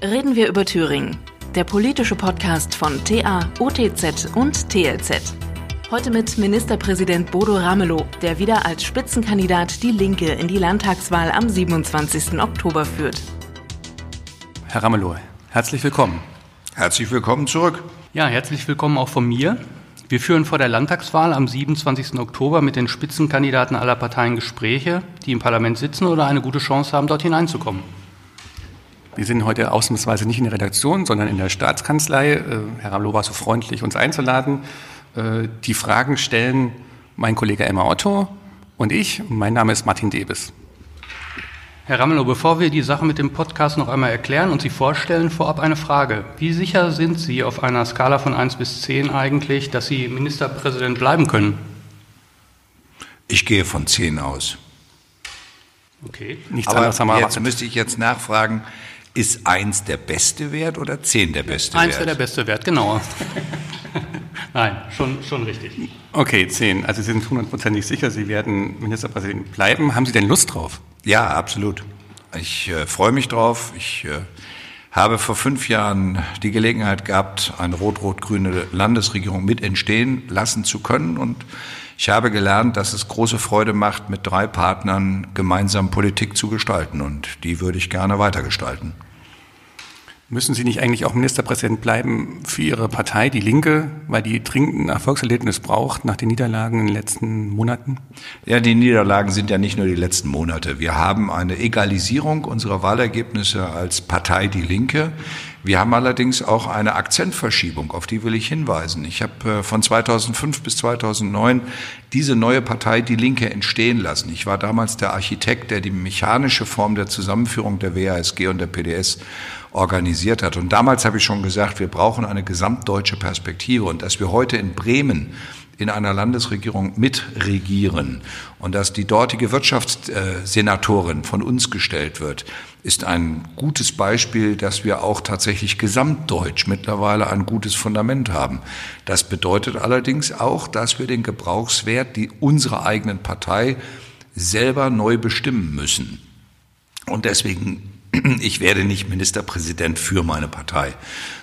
Reden wir über Thüringen. Der politische Podcast von TA, OTZ und TLZ. Heute mit Ministerpräsident Bodo Ramelow, der wieder als Spitzenkandidat die Linke in die Landtagswahl am 27. Oktober führt. Herr Ramelow, herzlich willkommen. Herzlich willkommen zurück. Ja, herzlich willkommen auch von mir. Wir führen vor der Landtagswahl am 27. Oktober mit den Spitzenkandidaten aller Parteien Gespräche, die im Parlament sitzen oder eine gute Chance haben, dort hineinzukommen. Wir sind heute ausnahmsweise nicht in der Redaktion, sondern in der Staatskanzlei. Äh, Herr Ramlow war so freundlich, uns einzuladen. Äh, die Fragen stellen mein Kollege Emma Otto und ich. Mein Name ist Martin Debes. Herr Ramelow, bevor wir die Sache mit dem Podcast noch einmal erklären und Sie vorstellen, vorab eine Frage. Wie sicher sind Sie auf einer Skala von 1 bis 10 eigentlich, dass Sie Ministerpräsident bleiben können? Ich gehe von 10 aus. Okay. Nichts Aber anderes haben wir jetzt müsste ich jetzt nachfragen, ist eins der beste Wert oder zehn der beste eins Wert? Eins wäre der beste Wert, genau. Nein, schon, schon richtig. Okay, zehn. Also Sie sind hundertprozentig sicher, Sie werden Ministerpräsident bleiben. Haben Sie denn Lust drauf? Ja, absolut. Ich äh, freue mich drauf. Ich äh, habe vor fünf Jahren die Gelegenheit gehabt, eine rot-rot-grüne Landesregierung mit entstehen lassen zu können. Und ich habe gelernt, dass es große Freude macht, mit drei Partnern gemeinsam Politik zu gestalten. Und die würde ich gerne weitergestalten. Müssen Sie nicht eigentlich auch Ministerpräsident bleiben für Ihre Partei, die Linke, weil die dringend ein Erfolgserlebnis braucht nach den Niederlagen in den letzten Monaten? Ja, die Niederlagen sind ja nicht nur die letzten Monate. Wir haben eine Egalisierung unserer Wahlergebnisse als Partei Die Linke. Wir haben allerdings auch eine Akzentverschiebung, auf die will ich hinweisen. Ich habe äh, von 2005 bis 2009 diese neue Partei Die Linke entstehen lassen. Ich war damals der Architekt, der die mechanische Form der Zusammenführung der WASG und der PDS organisiert hat. Und damals habe ich schon gesagt, wir brauchen eine gesamtdeutsche Perspektive und dass wir heute in Bremen in einer Landesregierung mitregieren und dass die dortige Wirtschaftssenatorin von uns gestellt wird, ist ein gutes Beispiel, dass wir auch tatsächlich gesamtdeutsch mittlerweile ein gutes Fundament haben. Das bedeutet allerdings auch, dass wir den Gebrauchswert, die unserer eigenen Partei selber neu bestimmen müssen. Und deswegen ich werde nicht Ministerpräsident für meine Partei,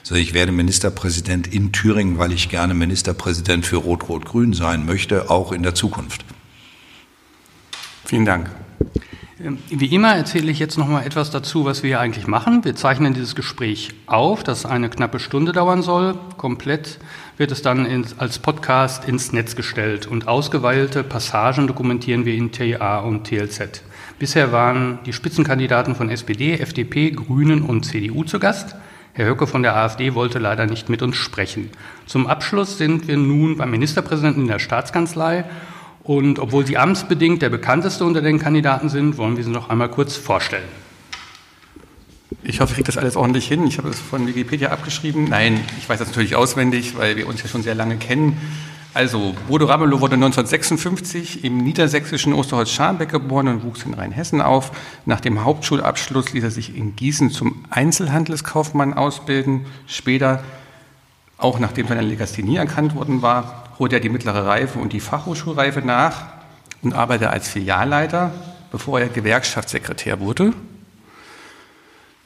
sondern ich werde Ministerpräsident in Thüringen, weil ich gerne Ministerpräsident für Rot-Rot-Grün sein möchte, auch in der Zukunft. Vielen Dank. Ähm, wie immer erzähle ich jetzt noch mal etwas dazu, was wir hier eigentlich machen. Wir zeichnen dieses Gespräch auf, das eine knappe Stunde dauern soll. Komplett wird es dann ins, als Podcast ins Netz gestellt und ausgeweilte Passagen dokumentieren wir in TA und TLZ. Bisher waren die Spitzenkandidaten von SPD, FDP, Grünen und CDU zu Gast. Herr Höcke von der AfD wollte leider nicht mit uns sprechen. Zum Abschluss sind wir nun beim Ministerpräsidenten in der Staatskanzlei. Und obwohl Sie amtsbedingt der bekannteste unter den Kandidaten sind, wollen wir Sie noch einmal kurz vorstellen. Ich hoffe, ich kriege das alles ordentlich hin. Ich habe es von Wikipedia abgeschrieben. Nein, ich weiß das natürlich auswendig, weil wir uns ja schon sehr lange kennen. Also, Bodo Ramelow wurde 1956 im niedersächsischen Osterholz-Scharmbeck geboren und wuchs in Rheinhessen auf. Nach dem Hauptschulabschluss ließ er sich in Gießen zum Einzelhandelskaufmann ausbilden. Später, auch nachdem seine Legasthenie erkannt worden war, holte er die mittlere Reife und die Fachhochschulreife nach und arbeitete als Filialleiter, bevor er Gewerkschaftssekretär wurde.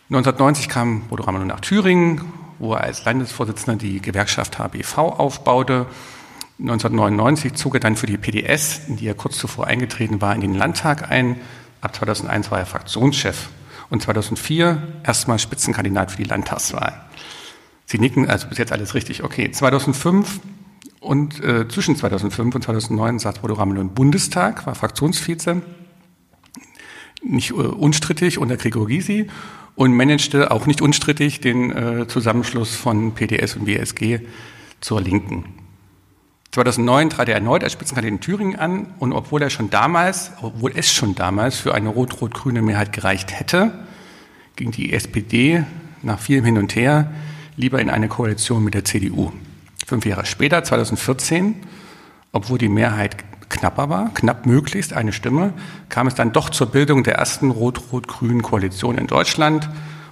1990 kam Bodo Ramelow nach Thüringen, wo er als Landesvorsitzender die Gewerkschaft HBV aufbaute 1999 zog er dann für die PDS, in die er kurz zuvor eingetreten war, in den Landtag ein. Ab 2001 war er Fraktionschef und 2004 erstmal Spitzenkandidat für die Landtagswahl. Sie nicken, also bis jetzt alles richtig. Okay, 2005 und äh, zwischen 2005 und 2009 saß Bodo Ramelow im Bundestag, war Fraktionsvize, nicht äh, unstrittig unter Gregor Gysi und managte auch nicht unstrittig den äh, Zusammenschluss von PDS und WSG zur Linken. 2009 trat er erneut als Spitzenkandidat in Thüringen an und obwohl er schon damals, obwohl es schon damals für eine rot-rot-grüne Mehrheit gereicht hätte, ging die SPD nach vielem Hin und Her lieber in eine Koalition mit der CDU. Fünf Jahre später, 2014, obwohl die Mehrheit knapper war, knapp möglichst eine Stimme, kam es dann doch zur Bildung der ersten rot-rot-grünen Koalition in Deutschland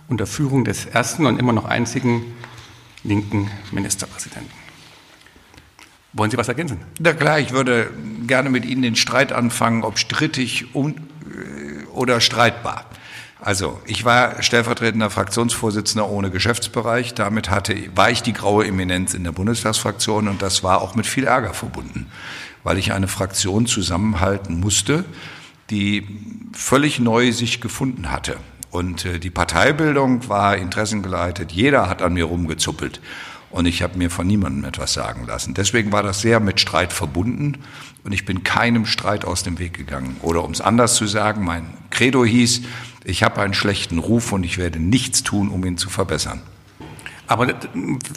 unter Führung des ersten und immer noch einzigen linken Ministerpräsidenten. Wollen Sie was ergänzen? Na klar, ich würde gerne mit Ihnen den Streit anfangen, ob strittig äh, oder streitbar. Also, ich war stellvertretender Fraktionsvorsitzender ohne Geschäftsbereich. Damit hatte, war ich die graue Eminenz in der Bundestagsfraktion und das war auch mit viel Ärger verbunden, weil ich eine Fraktion zusammenhalten musste, die völlig neu sich gefunden hatte. Und äh, die Parteibildung war interessengeleitet. Jeder hat an mir rumgezuppelt. Und ich habe mir von niemandem etwas sagen lassen. Deswegen war das sehr mit Streit verbunden. Und ich bin keinem Streit aus dem Weg gegangen. Oder um es anders zu sagen, mein Credo hieß, ich habe einen schlechten Ruf und ich werde nichts tun, um ihn zu verbessern. Aber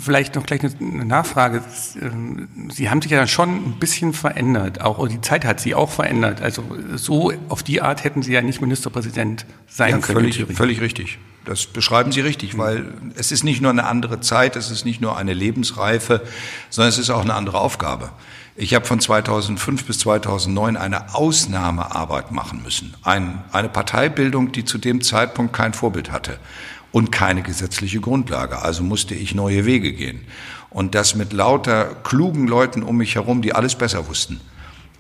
vielleicht noch gleich eine Nachfrage. Ähm, sie haben sich ja schon ein bisschen verändert. Auch die Zeit hat Sie auch verändert. Also so auf die Art hätten Sie ja nicht Ministerpräsident sein ja, können. Völlig, völlig richtig. Das beschreiben Sie richtig, weil es ist nicht nur eine andere Zeit, es ist nicht nur eine Lebensreife, sondern es ist auch eine andere Aufgabe. Ich habe von 2005 bis 2009 eine Ausnahmearbeit machen müssen. Ein, eine Parteibildung, die zu dem Zeitpunkt kein Vorbild hatte und keine gesetzliche Grundlage. Also musste ich neue Wege gehen. Und das mit lauter klugen Leuten um mich herum, die alles besser wussten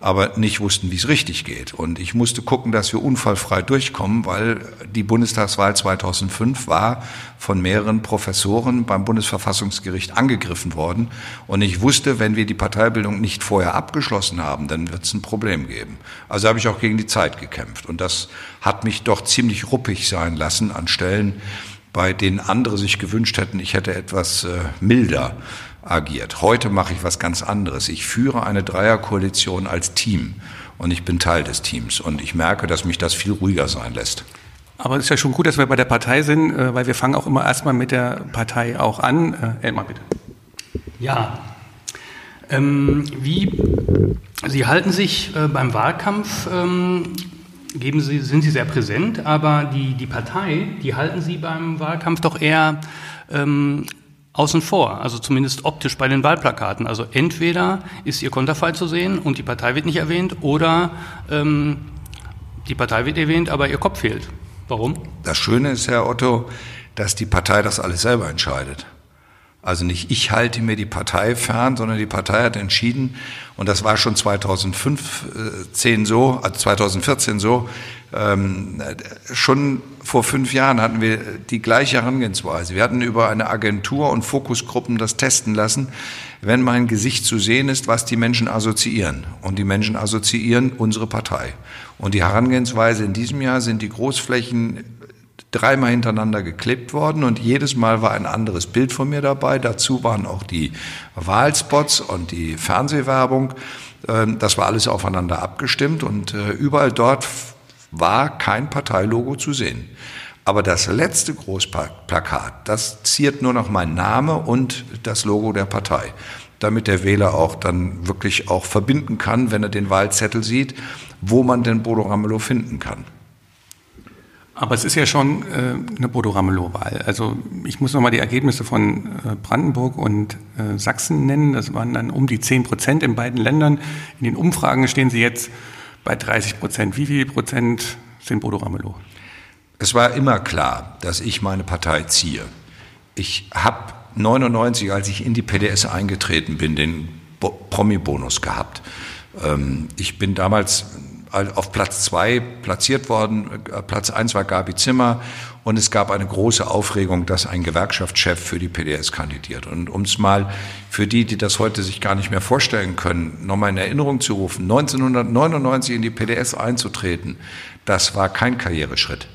aber nicht wussten, wie es richtig geht. Und ich musste gucken, dass wir unfallfrei durchkommen, weil die Bundestagswahl 2005 war von mehreren Professoren beim Bundesverfassungsgericht angegriffen worden. Und ich wusste, wenn wir die Parteibildung nicht vorher abgeschlossen haben, dann wird es ein Problem geben. Also habe ich auch gegen die Zeit gekämpft. Und das hat mich doch ziemlich ruppig sein lassen an Stellen, bei denen andere sich gewünscht hätten, ich hätte etwas äh, milder agiert. Heute mache ich was ganz anderes. Ich führe eine Dreierkoalition als Team und ich bin Teil des Teams und ich merke, dass mich das viel ruhiger sein lässt. Aber es ist ja schon gut, dass wir bei der Partei sind, äh, weil wir fangen auch immer erstmal mit der Partei auch an. Äh, Elmar, bitte. Ja. Ähm, wie Sie halten sich äh, beim Wahlkampf, ähm, geben Sie, sind Sie sehr präsent, aber die, die Partei, die halten Sie beim Wahlkampf doch eher ähm, außen vor, also zumindest optisch bei den Wahlplakaten. Also entweder ist ihr Konterfei zu sehen und die Partei wird nicht erwähnt oder ähm, die Partei wird erwähnt, aber ihr Kopf fehlt. Warum? Das Schöne ist, Herr Otto, dass die Partei das alles selber entscheidet. Also nicht ich halte mir die Partei fern, sondern die Partei hat entschieden, und das war schon 2015 so, also 2014 so, ähm, schon vor fünf Jahren hatten wir die gleiche Herangehensweise. Wir hatten über eine Agentur und Fokusgruppen das testen lassen, wenn mein Gesicht zu sehen ist, was die Menschen assoziieren. Und die Menschen assoziieren unsere Partei. Und die Herangehensweise in diesem Jahr sind die Großflächen dreimal hintereinander geklebt worden und jedes Mal war ein anderes Bild von mir dabei. Dazu waren auch die Wahlspots und die Fernsehwerbung. Ähm, das war alles aufeinander abgestimmt und äh, überall dort war kein Parteilogo zu sehen. Aber das letzte Großplakat, das ziert nur noch mein Name und das Logo der Partei, damit der Wähler auch dann wirklich auch verbinden kann, wenn er den Wahlzettel sieht, wo man den Bodo Ramelow finden kann. Aber es ist ja schon äh, eine Bodo Ramelow-Wahl. Also ich muss nochmal die Ergebnisse von äh, Brandenburg und äh, Sachsen nennen. Das waren dann um die 10 Prozent in beiden Ländern. In den Umfragen stehen sie jetzt bei 30 Prozent. Wie viel Prozent sind Bodo Ramelow? Es war immer klar, dass ich meine Partei ziehe. Ich habe 99, als ich in die PDS eingetreten bin, den Promi-Bonus gehabt. Ähm, ich bin damals auf Platz zwei platziert worden. Äh, Platz eins war Gabi Zimmer und es gab eine große Aufregung, dass ein Gewerkschaftschef für die PDS kandidiert. Und um es mal für die, die das heute sich gar nicht mehr vorstellen können, nochmal in Erinnerung zu rufen, 1999 in die PDS einzutreten, das war kein Karriereschritt.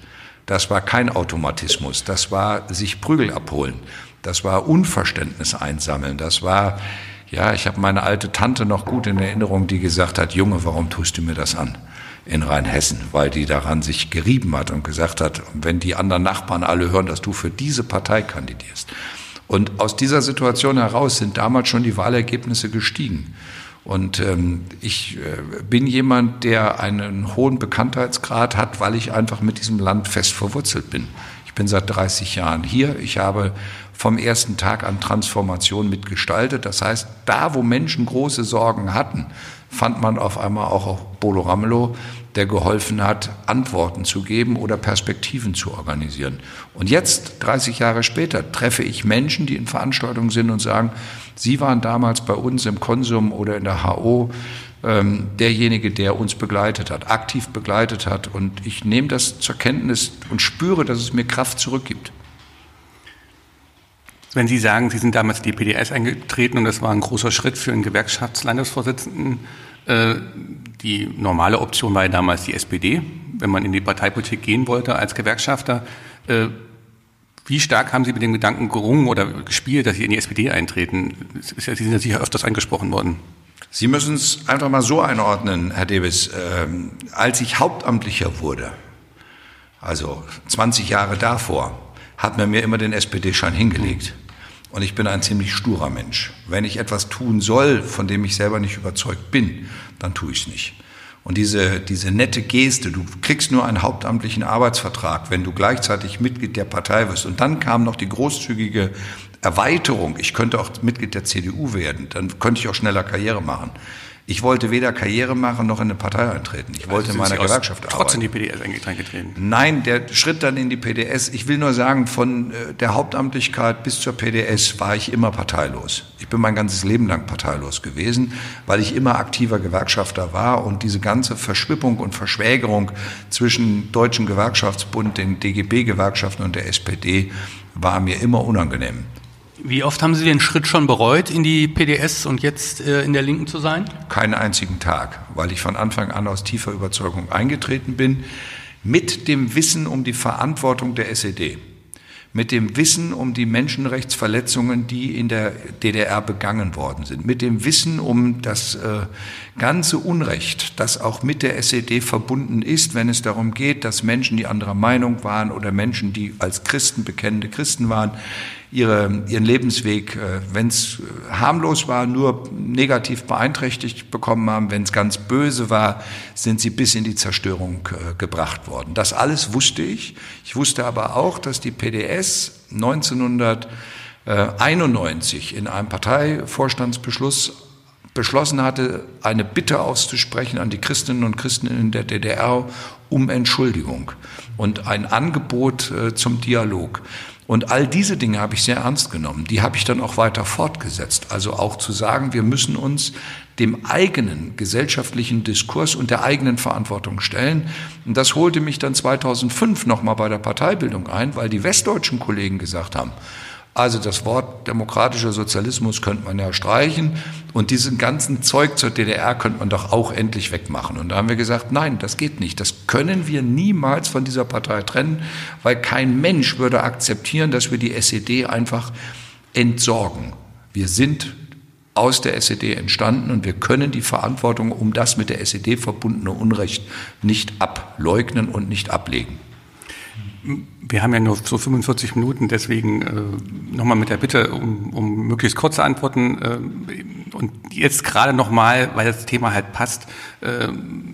Das war kein Automatismus. Das war sich Prügel abholen. Das war Unverständnis einsammeln. Das war ja, ich habe meine alte Tante noch gut in Erinnerung, die gesagt hat, Junge, warum tust du mir das an? In Rheinhessen, weil die daran sich gerieben hat und gesagt hat, wenn die anderen Nachbarn alle hören, dass du für diese Partei kandidierst. Und aus dieser Situation heraus sind damals schon die Wahlergebnisse gestiegen. Und ähm, ich äh, bin jemand, der einen hohen Bekanntheitsgrad hat, weil ich einfach mit diesem Land fest verwurzelt bin. Ich bin seit 30 Jahren hier. Ich habe vom ersten Tag an Transformation mitgestaltet. Das heißt, da, wo Menschen große Sorgen hatten, fand man auf einmal auch Bolo Ramelow, der geholfen hat, Antworten zu geben oder Perspektiven zu organisieren. Und jetzt, 30 Jahre später, treffe ich Menschen, die in Veranstaltungen sind und sagen, Sie waren damals bei uns im Konsum oder in der HO ähm, derjenige, der uns begleitet hat, aktiv begleitet hat. Und ich nehme das zur Kenntnis und spüre, dass es mir Kraft zurückgibt. Wenn Sie sagen, Sie sind damals in die PDS eingetreten und das war ein großer Schritt für einen Gewerkschaftslandesvorsitzenden, äh, die normale Option war ja damals die SPD, wenn man in die Parteipolitik gehen wollte als Gewerkschafter. Äh, wie stark haben Sie mit dem Gedanken gerungen oder gespielt, dass Sie in die SPD eintreten? Sie sind ja sicher öfters angesprochen worden. Sie müssen es einfach mal so einordnen, Herr Davis. Ähm, als ich Hauptamtlicher wurde, also 20 Jahre davor, hat man mir immer den SPD-Schein hingelegt. Und ich bin ein ziemlich sturer Mensch. Wenn ich etwas tun soll, von dem ich selber nicht überzeugt bin, dann tue ich es nicht. Und diese, diese nette Geste, du kriegst nur einen hauptamtlichen Arbeitsvertrag, wenn du gleichzeitig Mitglied der Partei wirst. Und dann kam noch die großzügige Erweiterung. Ich könnte auch Mitglied der CDU werden, dann könnte ich auch schneller Karriere machen. Ich wollte weder Karriere machen noch in eine Partei eintreten. Ich wollte also in meiner Gewerkschaft arbeiten. Trotzdem die PDS eingetreten? Nein, der Schritt dann in die PDS. Ich will nur sagen, von äh, der Hauptamtlichkeit bis zur PDS war ich immer parteilos. Ich bin mein ganzes Leben lang parteilos gewesen, weil ich immer aktiver Gewerkschafter war und diese ganze Verschwippung und Verschwägerung zwischen Deutschen Gewerkschaftsbund, den DGB-Gewerkschaften und der SPD war mir immer unangenehm. Wie oft haben Sie den Schritt schon bereut, in die PDS und jetzt äh, in der Linken zu sein? Keinen einzigen Tag, weil ich von Anfang an aus tiefer Überzeugung eingetreten bin, mit dem Wissen um die Verantwortung der SED, mit dem Wissen um die Menschenrechtsverletzungen, die in der DDR begangen worden sind, mit dem Wissen um das äh, ganze Unrecht, das auch mit der SED verbunden ist, wenn es darum geht, dass Menschen, die anderer Meinung waren oder Menschen, die als Christen bekennende Christen waren, ihre, ihren Lebensweg, äh, wenn es äh, harmlos war, nur negativ beeinträchtigt bekommen haben. Wenn es ganz böse war, sind sie bis in die Zerstörung äh, gebracht worden. Das alles wusste ich. Ich wusste aber auch, dass die PDS 1991 in einem Parteivorstandsbeschluss beschlossen hatte, eine Bitte auszusprechen an die Christinnen und Christen in der DDR um Entschuldigung und ein Angebot zum Dialog. Und all diese Dinge habe ich sehr ernst genommen. Die habe ich dann auch weiter fortgesetzt. Also auch zu sagen, wir müssen uns dem eigenen gesellschaftlichen Diskurs und der eigenen Verantwortung stellen. Und das holte mich dann 2005 nochmal bei der Parteibildung ein, weil die westdeutschen Kollegen gesagt haben, also das Wort demokratischer Sozialismus könnte man ja streichen und diesen ganzen Zeug zur DDR könnte man doch auch endlich wegmachen. Und da haben wir gesagt, nein, das geht nicht. Das können wir niemals von dieser Partei trennen, weil kein Mensch würde akzeptieren, dass wir die SED einfach entsorgen. Wir sind aus der SED entstanden und wir können die Verantwortung um das mit der SED verbundene Unrecht nicht ableugnen und nicht ablegen. Wir haben ja nur so 45 Minuten, deswegen äh, nochmal mit der Bitte um, um möglichst kurze Antworten äh, und jetzt gerade nochmal, weil das Thema halt passt, äh,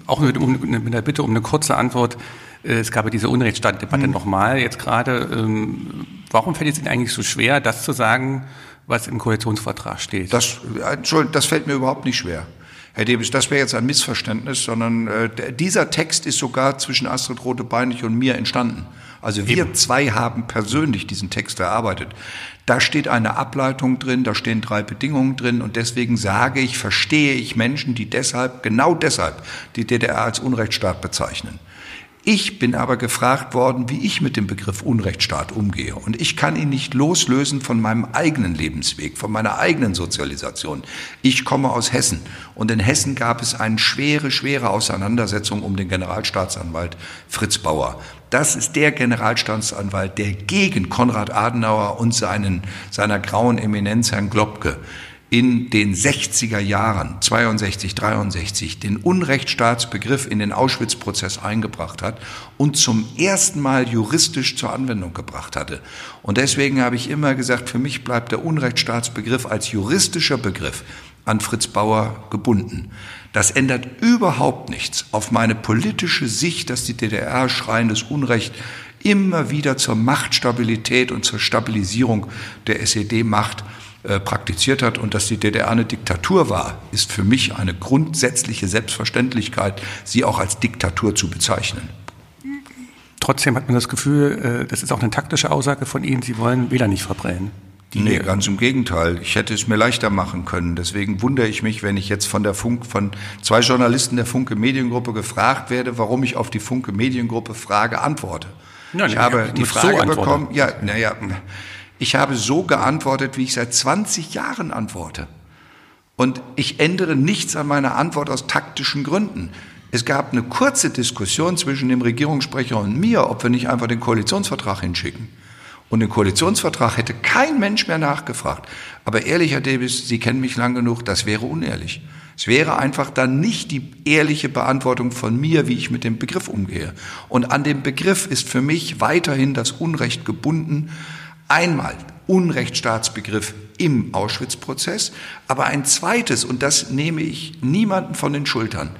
auch mit, um, mit der Bitte um eine kurze Antwort. Äh, es gab ja diese Unrechtsstaatdebatte mhm. nochmal jetzt gerade. Ähm, warum fällt es Ihnen eigentlich so schwer, das zu sagen, was im Koalitionsvertrag steht? Das, Entschuldigung, das fällt mir überhaupt nicht schwer. Herr Debis, das wäre jetzt ein Missverständnis, sondern äh, dieser Text ist sogar zwischen Astrid Rote-Beinig und mir entstanden. Also wir Eben. zwei haben persönlich diesen Text erarbeitet. Da steht eine Ableitung drin, da stehen drei Bedingungen drin und deswegen sage ich, verstehe ich Menschen, die deshalb, genau deshalb, die DDR als Unrechtsstaat bezeichnen. Ich bin aber gefragt worden, wie ich mit dem Begriff Unrechtsstaat umgehe. Und ich kann ihn nicht loslösen von meinem eigenen Lebensweg, von meiner eigenen Sozialisation. Ich komme aus Hessen. Und in Hessen gab es eine schwere, schwere Auseinandersetzung um den Generalstaatsanwalt Fritz Bauer. Das ist der Generalstaatsanwalt, der gegen Konrad Adenauer und seinen, seiner grauen Eminenz Herrn Globke in den 60er Jahren, 62, 63, den Unrechtsstaatsbegriff in den Auschwitz-Prozess eingebracht hat und zum ersten Mal juristisch zur Anwendung gebracht hatte. Und deswegen habe ich immer gesagt, für mich bleibt der Unrechtsstaatsbegriff als juristischer Begriff an Fritz Bauer gebunden. Das ändert überhaupt nichts auf meine politische Sicht, dass die DDR schreiendes Unrecht immer wieder zur Machtstabilität und zur Stabilisierung der SED-Macht äh, praktiziert hat und dass die DDR eine Diktatur war, ist für mich eine grundsätzliche Selbstverständlichkeit, sie auch als Diktatur zu bezeichnen. Trotzdem hat man das Gefühl, äh, das ist auch eine taktische Aussage von Ihnen, Sie wollen Wähler nicht verbrennen. nee, ganz im Gegenteil. Ich hätte es mir leichter machen können. Deswegen wundere ich mich, wenn ich jetzt von der Funk, von zwei Journalisten der Funke Mediengruppe gefragt werde, warum ich auf die Funke Mediengruppe Frage antworte. Ja, ich nee, habe die Frage so bekommen, ja, naja, ich habe so geantwortet, wie ich seit 20 Jahren antworte. Und ich ändere nichts an meiner Antwort aus taktischen Gründen. Es gab eine kurze Diskussion zwischen dem Regierungssprecher und mir, ob wir nicht einfach den Koalitionsvertrag hinschicken. Und den Koalitionsvertrag hätte kein Mensch mehr nachgefragt. Aber ehrlich, Herr Davis, Sie kennen mich lang genug, das wäre unehrlich. Es wäre einfach dann nicht die ehrliche Beantwortung von mir, wie ich mit dem Begriff umgehe. Und an dem Begriff ist für mich weiterhin das Unrecht gebunden. Einmal Unrechtsstaatsbegriff im Auschwitz-Prozess, aber ein zweites, und das nehme ich niemanden von den Schultern,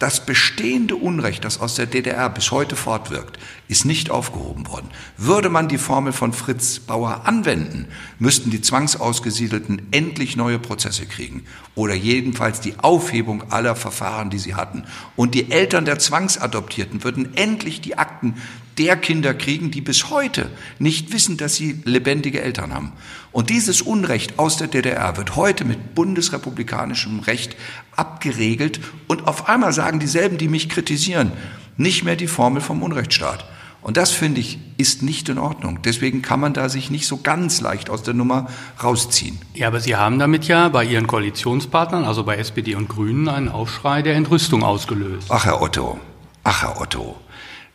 das bestehende Unrecht, das aus der DDR bis heute fortwirkt, ist nicht aufgehoben worden. Würde man die Formel von Fritz Bauer anwenden, müssten die Zwangsausgesiedelten endlich neue Prozesse kriegen oder jedenfalls die Aufhebung aller Verfahren, die sie hatten. Und die Eltern der Zwangsadoptierten würden endlich die Akten der Kinder kriegen, die bis heute nicht wissen, dass sie lebendige Eltern haben. Und dieses Unrecht aus der DDR wird heute mit bundesrepublikanischem Recht abgeregelt und auf einmal sagen dieselben, die mich kritisieren, nicht mehr die Formel vom Unrechtsstaat. Und das finde ich ist nicht in Ordnung. Deswegen kann man da sich nicht so ganz leicht aus der Nummer rausziehen. Ja, aber Sie haben damit ja bei Ihren Koalitionspartnern, also bei SPD und Grünen, einen Aufschrei der Entrüstung ausgelöst. Ach, Herr Otto, ach, Herr Otto.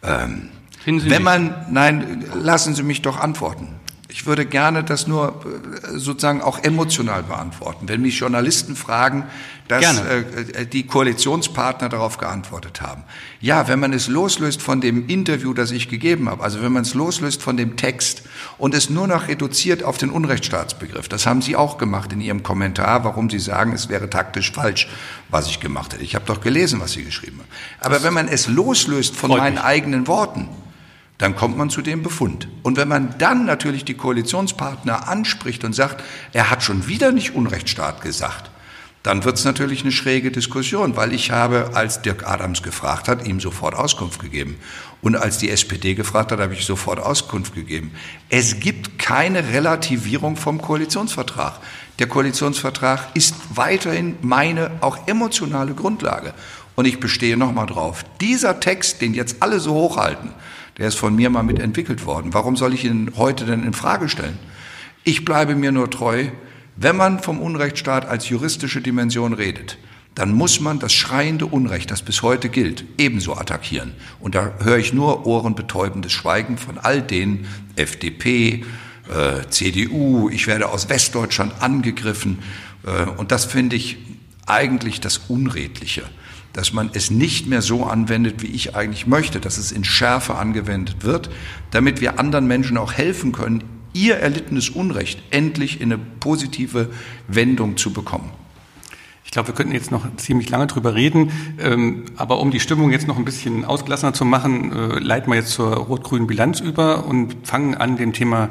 Ähm, Finden Sie wenn nicht? man, nein, lassen Sie mich doch antworten. Ich würde gerne das nur äh, sozusagen auch emotional beantworten. Wenn mich Journalisten fragen, dass Gerne. äh, die Koalitionspartner darauf geantwortet haben. Ja, wenn man es loslöst von dem Interview, das ich gegeben habe, also wenn man es loslöst von dem Text und es nur noch reduziert auf den Unrechtsstaatsbegriff, das haben Sie auch gemacht in Ihrem Kommentar, warum Sie sagen, es wäre taktisch falsch, was ich gemacht hätte. Ich habe doch gelesen, was Sie geschrieben haben. Aber wenn man es loslöst von meinen mich. eigenen Worten, dann kommt man zu dem Befund. Und wenn man dann natürlich die Koalitionspartner anspricht und sagt, er hat schon wieder nicht Unrechtsstaat gesagt, dann wird es natürlich eine schräge Diskussion, weil ich habe, als Dirk Adams gefragt hat, ihm sofort Auskunft gegeben. Und als die SPD gefragt hat, habe ich sofort Auskunft gegeben. Es gibt keine Relativierung vom Koalitionsvertrag. Der Koalitionsvertrag ist weiterhin meine auch emotionale Grundlage. Und ich bestehe nochmal drauf. Dieser Text, den jetzt alle so hochhalten, der ist von mir mal mitentwickelt worden. Warum soll ich ihn heute denn in Frage stellen? Ich bleibe mir nur treu, wenn man vom Unrechtsstaat als juristische Dimension redet, dann muss man das schreiende Unrecht, das bis heute gilt, ebenso attackieren. Und da höre ich nur ohrenbetäubendes Schweigen von all denen, FDP, äh, CDU, ich werde aus Westdeutschland angegriffen. Äh, und das finde ich eigentlich das Unredliche dass man es nicht mehr so anwendet, wie ich eigentlich möchte, dass es in Schärfe angewendet wird, damit wir anderen Menschen auch helfen können, ihr erlittenes Unrecht endlich in eine positive Wendung zu bekommen. Ich glaube, wir könnten jetzt noch ziemlich lange drüber reden, ähm, aber um die Stimmung jetzt noch ein bisschen ausgelassener zu machen, äh, leiten wir jetzt zur rot-grünen Bilanz über und fangen an dem Thema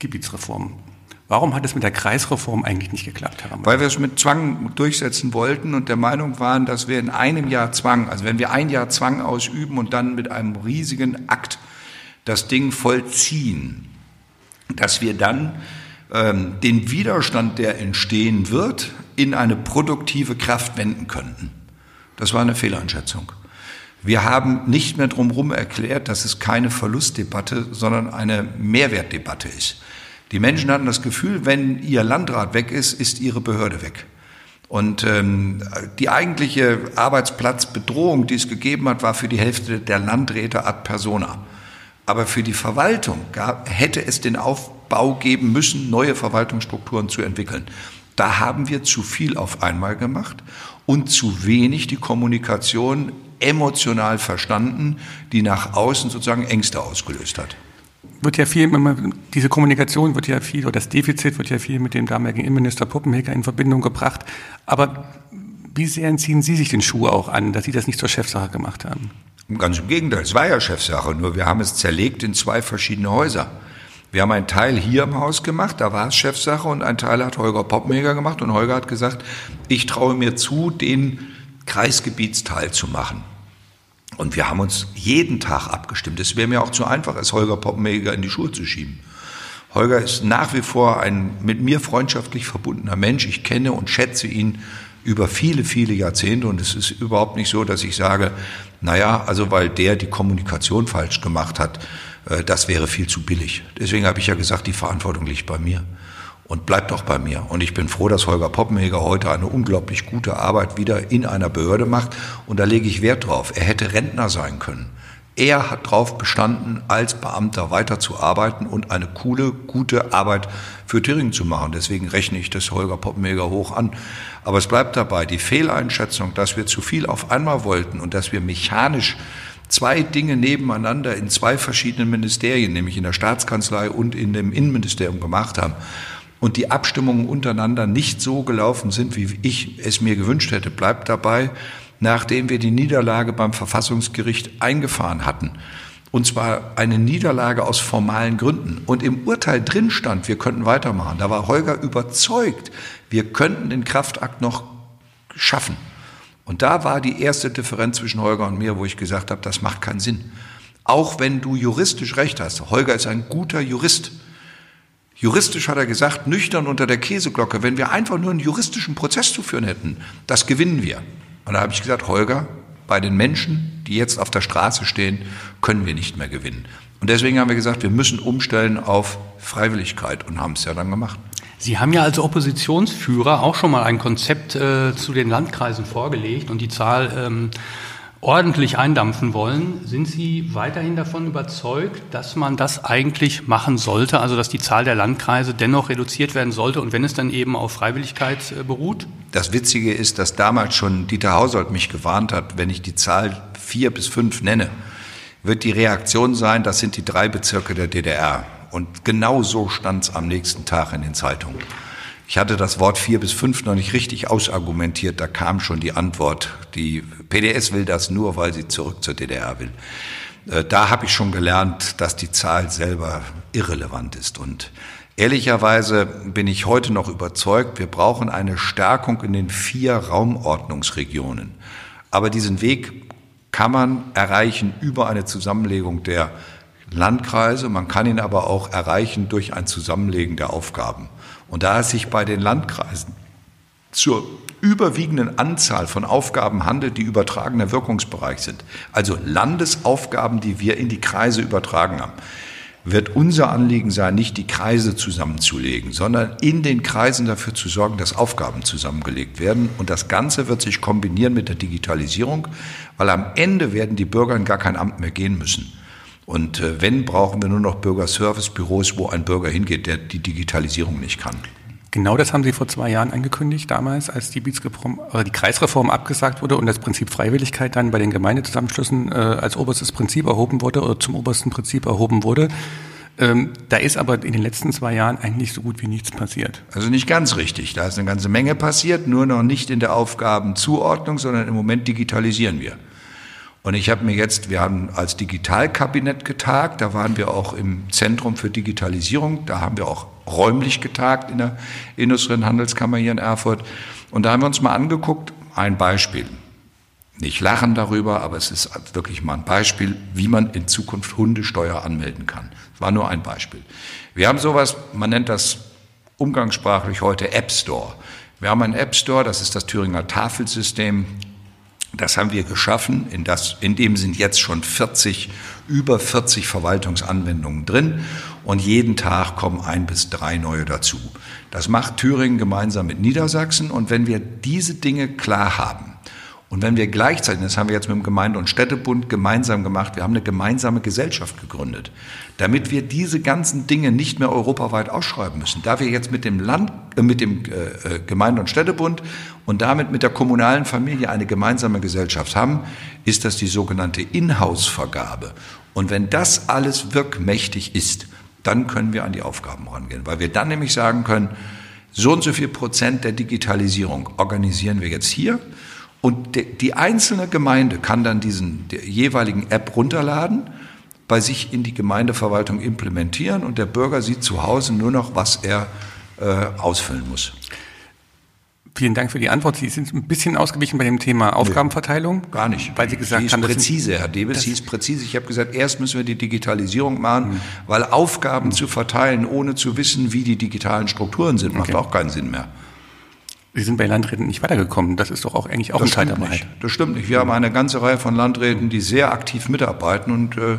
Gebietsreform. Warum hat es mit der Kreisreform eigentlich nicht geklappt, Herr Rammel? Weil wir es mit Zwang durchsetzen wollten und der Meinung waren, dass wir in einem Jahr Zwang, also wenn wir ein Jahr Zwang ausüben und dann mit einem riesigen Akt das Ding vollziehen, dass wir dann ähm, den Widerstand, der entstehen wird, in eine produktive Kraft wenden könnten. Das war eine Fehleinschätzung. Wir haben nicht mehr drumherum erklärt, dass es keine Verlustdebatte, sondern eine Mehrwertdebatte ist. Die Menschen hatten das Gefühl, wenn ihr Landrat weg ist, ist ihre Behörde weg. Und ähm, die eigentliche Arbeitsplatzbedrohung, die es gegeben hat, war für die Hälfte der Landräte ad persona. Aber für die Verwaltung gab, hätte es den Aufbau geben müssen, neue Verwaltungsstrukturen zu entwickeln. Da haben wir zu viel auf einmal gemacht und zu wenig die Kommunikation emotional verstanden, die nach außen sozusagen Ängste ausgelöst hat wird ja viel, diese Kommunikation wird ja viel, oder das Defizit wird ja viel mit dem damaligen Innenminister Puppenhecker in Verbindung gebracht. Aber wie sehr ziehen Sie sich den Schuh auch an, dass Sie das nicht zur Chefsache gemacht haben? Ganz im Gegenteil, es war ja Chefsache, nur wir haben es zerlegt in zwei verschiedene Häuser. Wir haben einen Teil hier im Haus gemacht, da war es Chefsache, und ein Teil hat Holger Poppenheger gemacht, und Holger hat gesagt, ich traue mir zu, den Kreisgebietsteil zu machen. Und wir haben uns jeden Tag abgestimmt. Es wäre mir auch zu einfach, es Holger Poppenheger in die Schuhe zu schieben. Holger ist nach wie vor ein mit mir freundschaftlich verbundener Mensch. Ich kenne und schätze ihn über viele, viele Jahrzehnte und es ist überhaupt nicht so, dass ich sage, naja, also weil der die Kommunikation falsch gemacht hat, äh, das wäre viel zu billig. Deswegen habe ich ja gesagt, die Verantwortung liegt bei mir und bleibt auch bei mir. Und ich bin froh, dass Holger Poppenheger heute eine unglaublich gute Arbeit wieder in einer Behörde macht und da lege ich Wert drauf. Er hätte Rentner sein können. Er hat darauf bestanden, als Beamter weiterzuarbeiten und eine coole, gute Arbeit für Thüringen zu machen. Deswegen rechne ich das Holger Poppenheger hoch an. Aber es bleibt dabei, die Fehleinschätzung, dass wir zu viel auf einmal wollten und dass wir mechanisch zwei Dinge nebeneinander in zwei verschiedenen Ministerien, nämlich in der Staatskanzlei und in dem Innenministerium gemacht haben und die Abstimmungen untereinander nicht so gelaufen sind, wie ich es mir gewünscht hätte, bleibt dabei, nachdem wir die Niederlage beim Verfassungsgericht eingefahren hatten. Und zwar eine Niederlage aus formalen Gründen. Und im Urteil drin stand, wir könnten weitermachen. Da war Holger überzeugt, wir könnten den Kraftakt noch schaffen. Und da war die erste Differenz zwischen Holger und mir, wo ich gesagt habe, das macht keinen Sinn. Auch wenn du juristisch recht hast. Holger ist ein guter Jurist. Juristisch hat er gesagt, nüchtern unter der Käseglocke, wenn wir einfach nur einen juristischen Prozess zu führen hätten, das gewinnen wir. Und da habe ich gesagt, Holger, bei den Menschen, die jetzt auf der Straße stehen, können wir nicht mehr gewinnen. Und deswegen haben wir gesagt, wir müssen umstellen auf Freiwilligkeit und haben es ja dann gemacht. Sie haben ja als Oppositionsführer auch schon mal ein Konzept äh, zu den Landkreisen vorgelegt und die Zahl ähm, ordentlich eindampfen wollen. Sind Sie weiterhin davon überzeugt, dass man das eigentlich machen sollte, also dass die Zahl der Landkreise dennoch reduziert werden sollte und wenn es dann eben auf Freiwilligkeit äh, beruht? Das Witzige ist, dass damals schon Dieter Hausold mich gewarnt hat, wenn ich die Zahl vier bis fünf nenne, wird die Reaktion sein, das sind die drei Bezirke der DDR. Und genau so stand es am nächsten Tag in den Zeitungen. Ich hatte das Wort vier bis fünf noch nicht richtig ausargumentiert, da kam schon die Antwort. Die PDS will das nur, weil sie zurück zur DDR will. Äh, da habe ich schon gelernt, dass die Zahl selber irrelevant ist. Und ehrlicherweise bin ich heute noch überzeugt, wir brauchen eine Stärkung in den vier Raumordnungsregionen. Aber diesen Weg kann man erreichen über eine Zusammenlegung der Landkreise. Man kann ihn aber auch erreichen durch ein Zusammenlegen der Aufgaben. Und da es sich bei den Landkreisen zur überwiegenden Anzahl von Aufgaben handelt, die übertragener Wirkungsbereich sind, also Landesaufgaben, die wir in die Kreise übertragen haben, wird unser Anliegen sein, nicht die Kreise zusammenzulegen, sondern in den Kreisen dafür zu sorgen, dass Aufgaben zusammengelegt werden. Und das Ganze wird sich kombinieren mit der Digitalisierung, weil am Ende werden die Bürger in gar kein Amt mehr gehen müssen. Und äh, wenn, brauchen wir nur noch Bürgerservice-Büros, wo ein Bürger hingeht, der die Digitalisierung nicht kann. Genau das haben Sie vor zwei Jahren angekündigt, damals, als die, äh, die Kreisreform abgesagt wurde und das Prinzip Freiwilligkeit dann bei den Gemeindezusammenschlüssen äh, als oberstes Prinzip erhoben wurde oder zum obersten Prinzip erhoben wurde. Ähm, da ist aber in den letzten zwei Jahren eigentlich so gut wie nichts passiert. Also nicht ganz richtig. Da ist eine ganze Menge passiert, nur noch nicht in der Aufgabenzuordnung, sondern im Moment digitalisieren wir. Und ich habe mir jetzt, wir haben als Digitalkabinett getagt, da waren wir auch im Zentrum für Digitalisierung, da haben wir auch räumlich getagt in der Industrie- und Handelskammer hier in Erfurt. Und da haben wir uns mal angeguckt, ein Beispiel. Nicht lachen darüber, aber es ist wirklich mal ein Beispiel, wie man in Zukunft Hundesteuer anmelden kann. Das war nur ein Beispiel. Wir haben sowas, man nennt das umgangssprachlich heute App Store. Wir haben einen App Store, das ist das Thüringer Tafelsystem. Das haben wir geschaffen. In, das, in dem sind jetzt schon 40, über 40 Verwaltungsanwendungen drin. Und jeden Tag kommen ein bis drei neue dazu. Das macht Thüringen gemeinsam mit Niedersachsen. Und wenn wir diese Dinge klar haben, und wenn wir gleichzeitig, das haben wir jetzt mit dem Gemeinde- und Städtebund gemeinsam gemacht, wir haben eine gemeinsame Gesellschaft gegründet, damit wir diese ganzen Dinge nicht mehr europaweit ausschreiben müssen. Da wir jetzt mit dem Land, äh, mit dem äh, äh, Gemeinde- und Städtebund und damit mit der kommunalen Familie eine gemeinsame Gesellschaft haben, ist das die sogenannte Inhouse-Vergabe. Und wenn das alles wirkmächtig ist, dann können wir an die Aufgaben rangehen, weil wir dann nämlich sagen können, so und so viel Prozent der Digitalisierung organisieren wir jetzt hier und die einzelne Gemeinde kann dann diesen jeweiligen App runterladen, bei sich in die Gemeindeverwaltung implementieren und der Bürger sieht zu Hause nur noch, was er äh, ausfüllen muss. Vielen Dank für die Antwort. Sie sind ein bisschen ausgewichen bei dem Thema Aufgabenverteilung. Nee, gar nicht. Weil Sie gesagt sie ist haben, präzise, Herr Debes, sie ist präzise. Ich habe gesagt, erst müssen wir die Digitalisierung machen, mhm. weil Aufgaben mhm. zu verteilen, ohne zu wissen, wie die digitalen Strukturen sind, macht okay. auch keinen Sinn mehr. Sie sind bei Landräten nicht weitergekommen. Das ist doch auch eigentlich auch das ein Teil der Wahrheit. Das stimmt nicht. Wir haben eine ganze Reihe von Landräten, die sehr aktiv mitarbeiten und äh,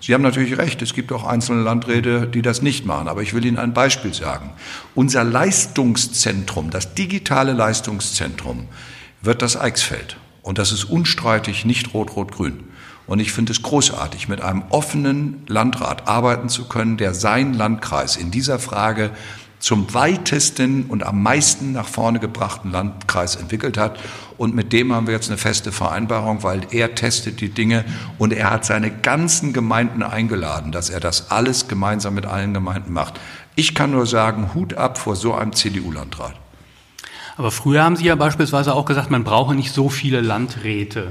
Sie haben natürlich recht, es gibt auch einzelne Landräte, die das nicht machen. Aber ich will Ihnen ein Beispiel sagen. Unser Leistungszentrum, das digitale Leistungszentrum, wird das Eichsfeld. Und das ist unstreitig nicht rot-rot-grün. Und ich finde es großartig, mit einem offenen Landrat arbeiten zu können, der sein Landkreis in dieser Frage zum weitesten und am meisten nach vorne gebrachten Landkreis entwickelt hat. Und mit dem haben wir jetzt eine feste Vereinbarung, weil er testet die Dinge und er hat seine ganzen Gemeinden eingeladen, dass er das alles gemeinsam mit allen Gemeinden macht. Ich kann nur sagen, Hut ab vor so einem CDU-Landrat. Aber früher haben Sie ja beispielsweise auch gesagt, man brauche nicht so viele Landräte.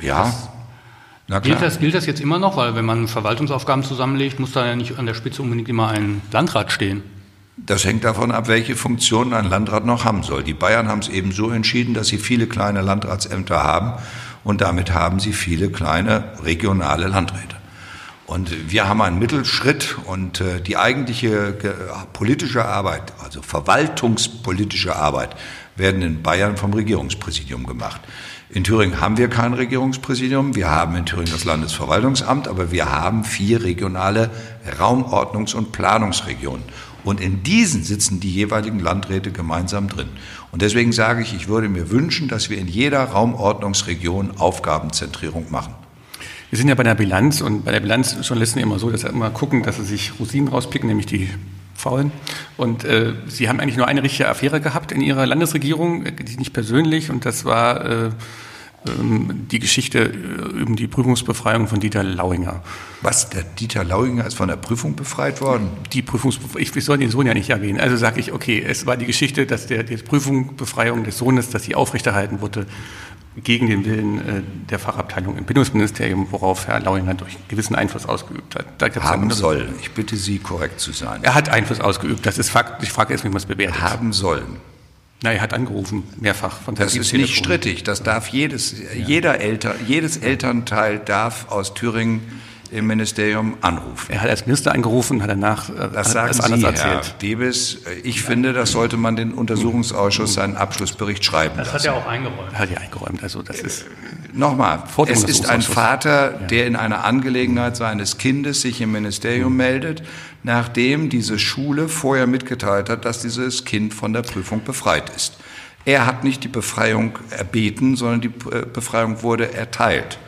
Ja. Das gilt, das, gilt das jetzt immer noch? Weil wenn man Verwaltungsaufgaben zusammenlegt, muss da ja nicht an der Spitze unbedingt immer ein Landrat stehen. Das hängt davon ab, welche Funktion ein Landrat noch haben soll. Die Bayern haben es eben so entschieden, dass sie viele kleine Landratsämter haben und damit haben sie viele kleine regionale Landräte. Und wir haben einen Mittelschritt und äh, die eigentliche politische Arbeit, also verwaltungspolitische Arbeit, werden in Bayern vom Regierungspräsidium gemacht. In Thüringen haben wir kein Regierungspräsidium. Wir haben in Thüringen das Landesverwaltungsamt, aber wir haben vier regionale Raumordnungs- und Planungsregionen. Und in diesen sitzen die jeweiligen Landräte gemeinsam drin. Und deswegen sage ich, ich würde mir wünschen, dass wir in jeder Raumordnungsregion Aufgabenzentrierung machen. Wir sind ja bei der Bilanz und bei der Bilanz Journalisten immer so, dass sie immer gucken, dass sie sich Rosinen rauspicken, nämlich die faulen. Und äh, Sie haben eigentlich nur eine richtige Affäre gehabt in Ihrer Landesregierung, die nicht persönlich, und das war äh, die Geschichte äh, um die Prüfungsbefreiung von Dieter Lauinger. Was, der Dieter Lauinger ist von der Prüfung befreit worden? Die Prüfungsbefreiung, ich, ich soll den Sohn ja nicht erwähnen. Also sage ich, okay, es war die Geschichte, dass der, die Prüfungsbefreiung des Sohnes, dass sie aufrechterhalten wurde gegen den Willen äh, der Fachabteilung im Bildungsministerium, worauf Herr Lauinger durch gewissen Einfluss ausgeübt hat. Da haben sollen. Ich bitte Sie, korrekt zu sein. Er hat Einfluss ausgeübt. Das ist Fakt. Ich frage jetzt, wie man es bewertet. Haben sollen. Na, er hat angerufen, mehrfach von Das ist nicht strittig. Das darf jedes, ja. jeder Eltern, jedes Elternteil darf aus Thüringen im Ministerium anrufen. Er hat als Minister angerufen, hat danach äh, das sagen das Sie, erzählt. Herr Debes. Ich finde, das sollte man den Untersuchungsausschuss seinen Abschlussbericht schreiben Das lassen. hat er auch eingeräumt. Hat er eingeräumt. Also das ist nochmal. Es ist ein Vater, der in einer Angelegenheit seines Kindes sich im Ministerium mhm. meldet, nachdem diese Schule vorher mitgeteilt hat, dass dieses Kind von der Prüfung befreit ist. Er hat nicht die Befreiung erbeten, sondern die äh, Befreiung wurde erteilt.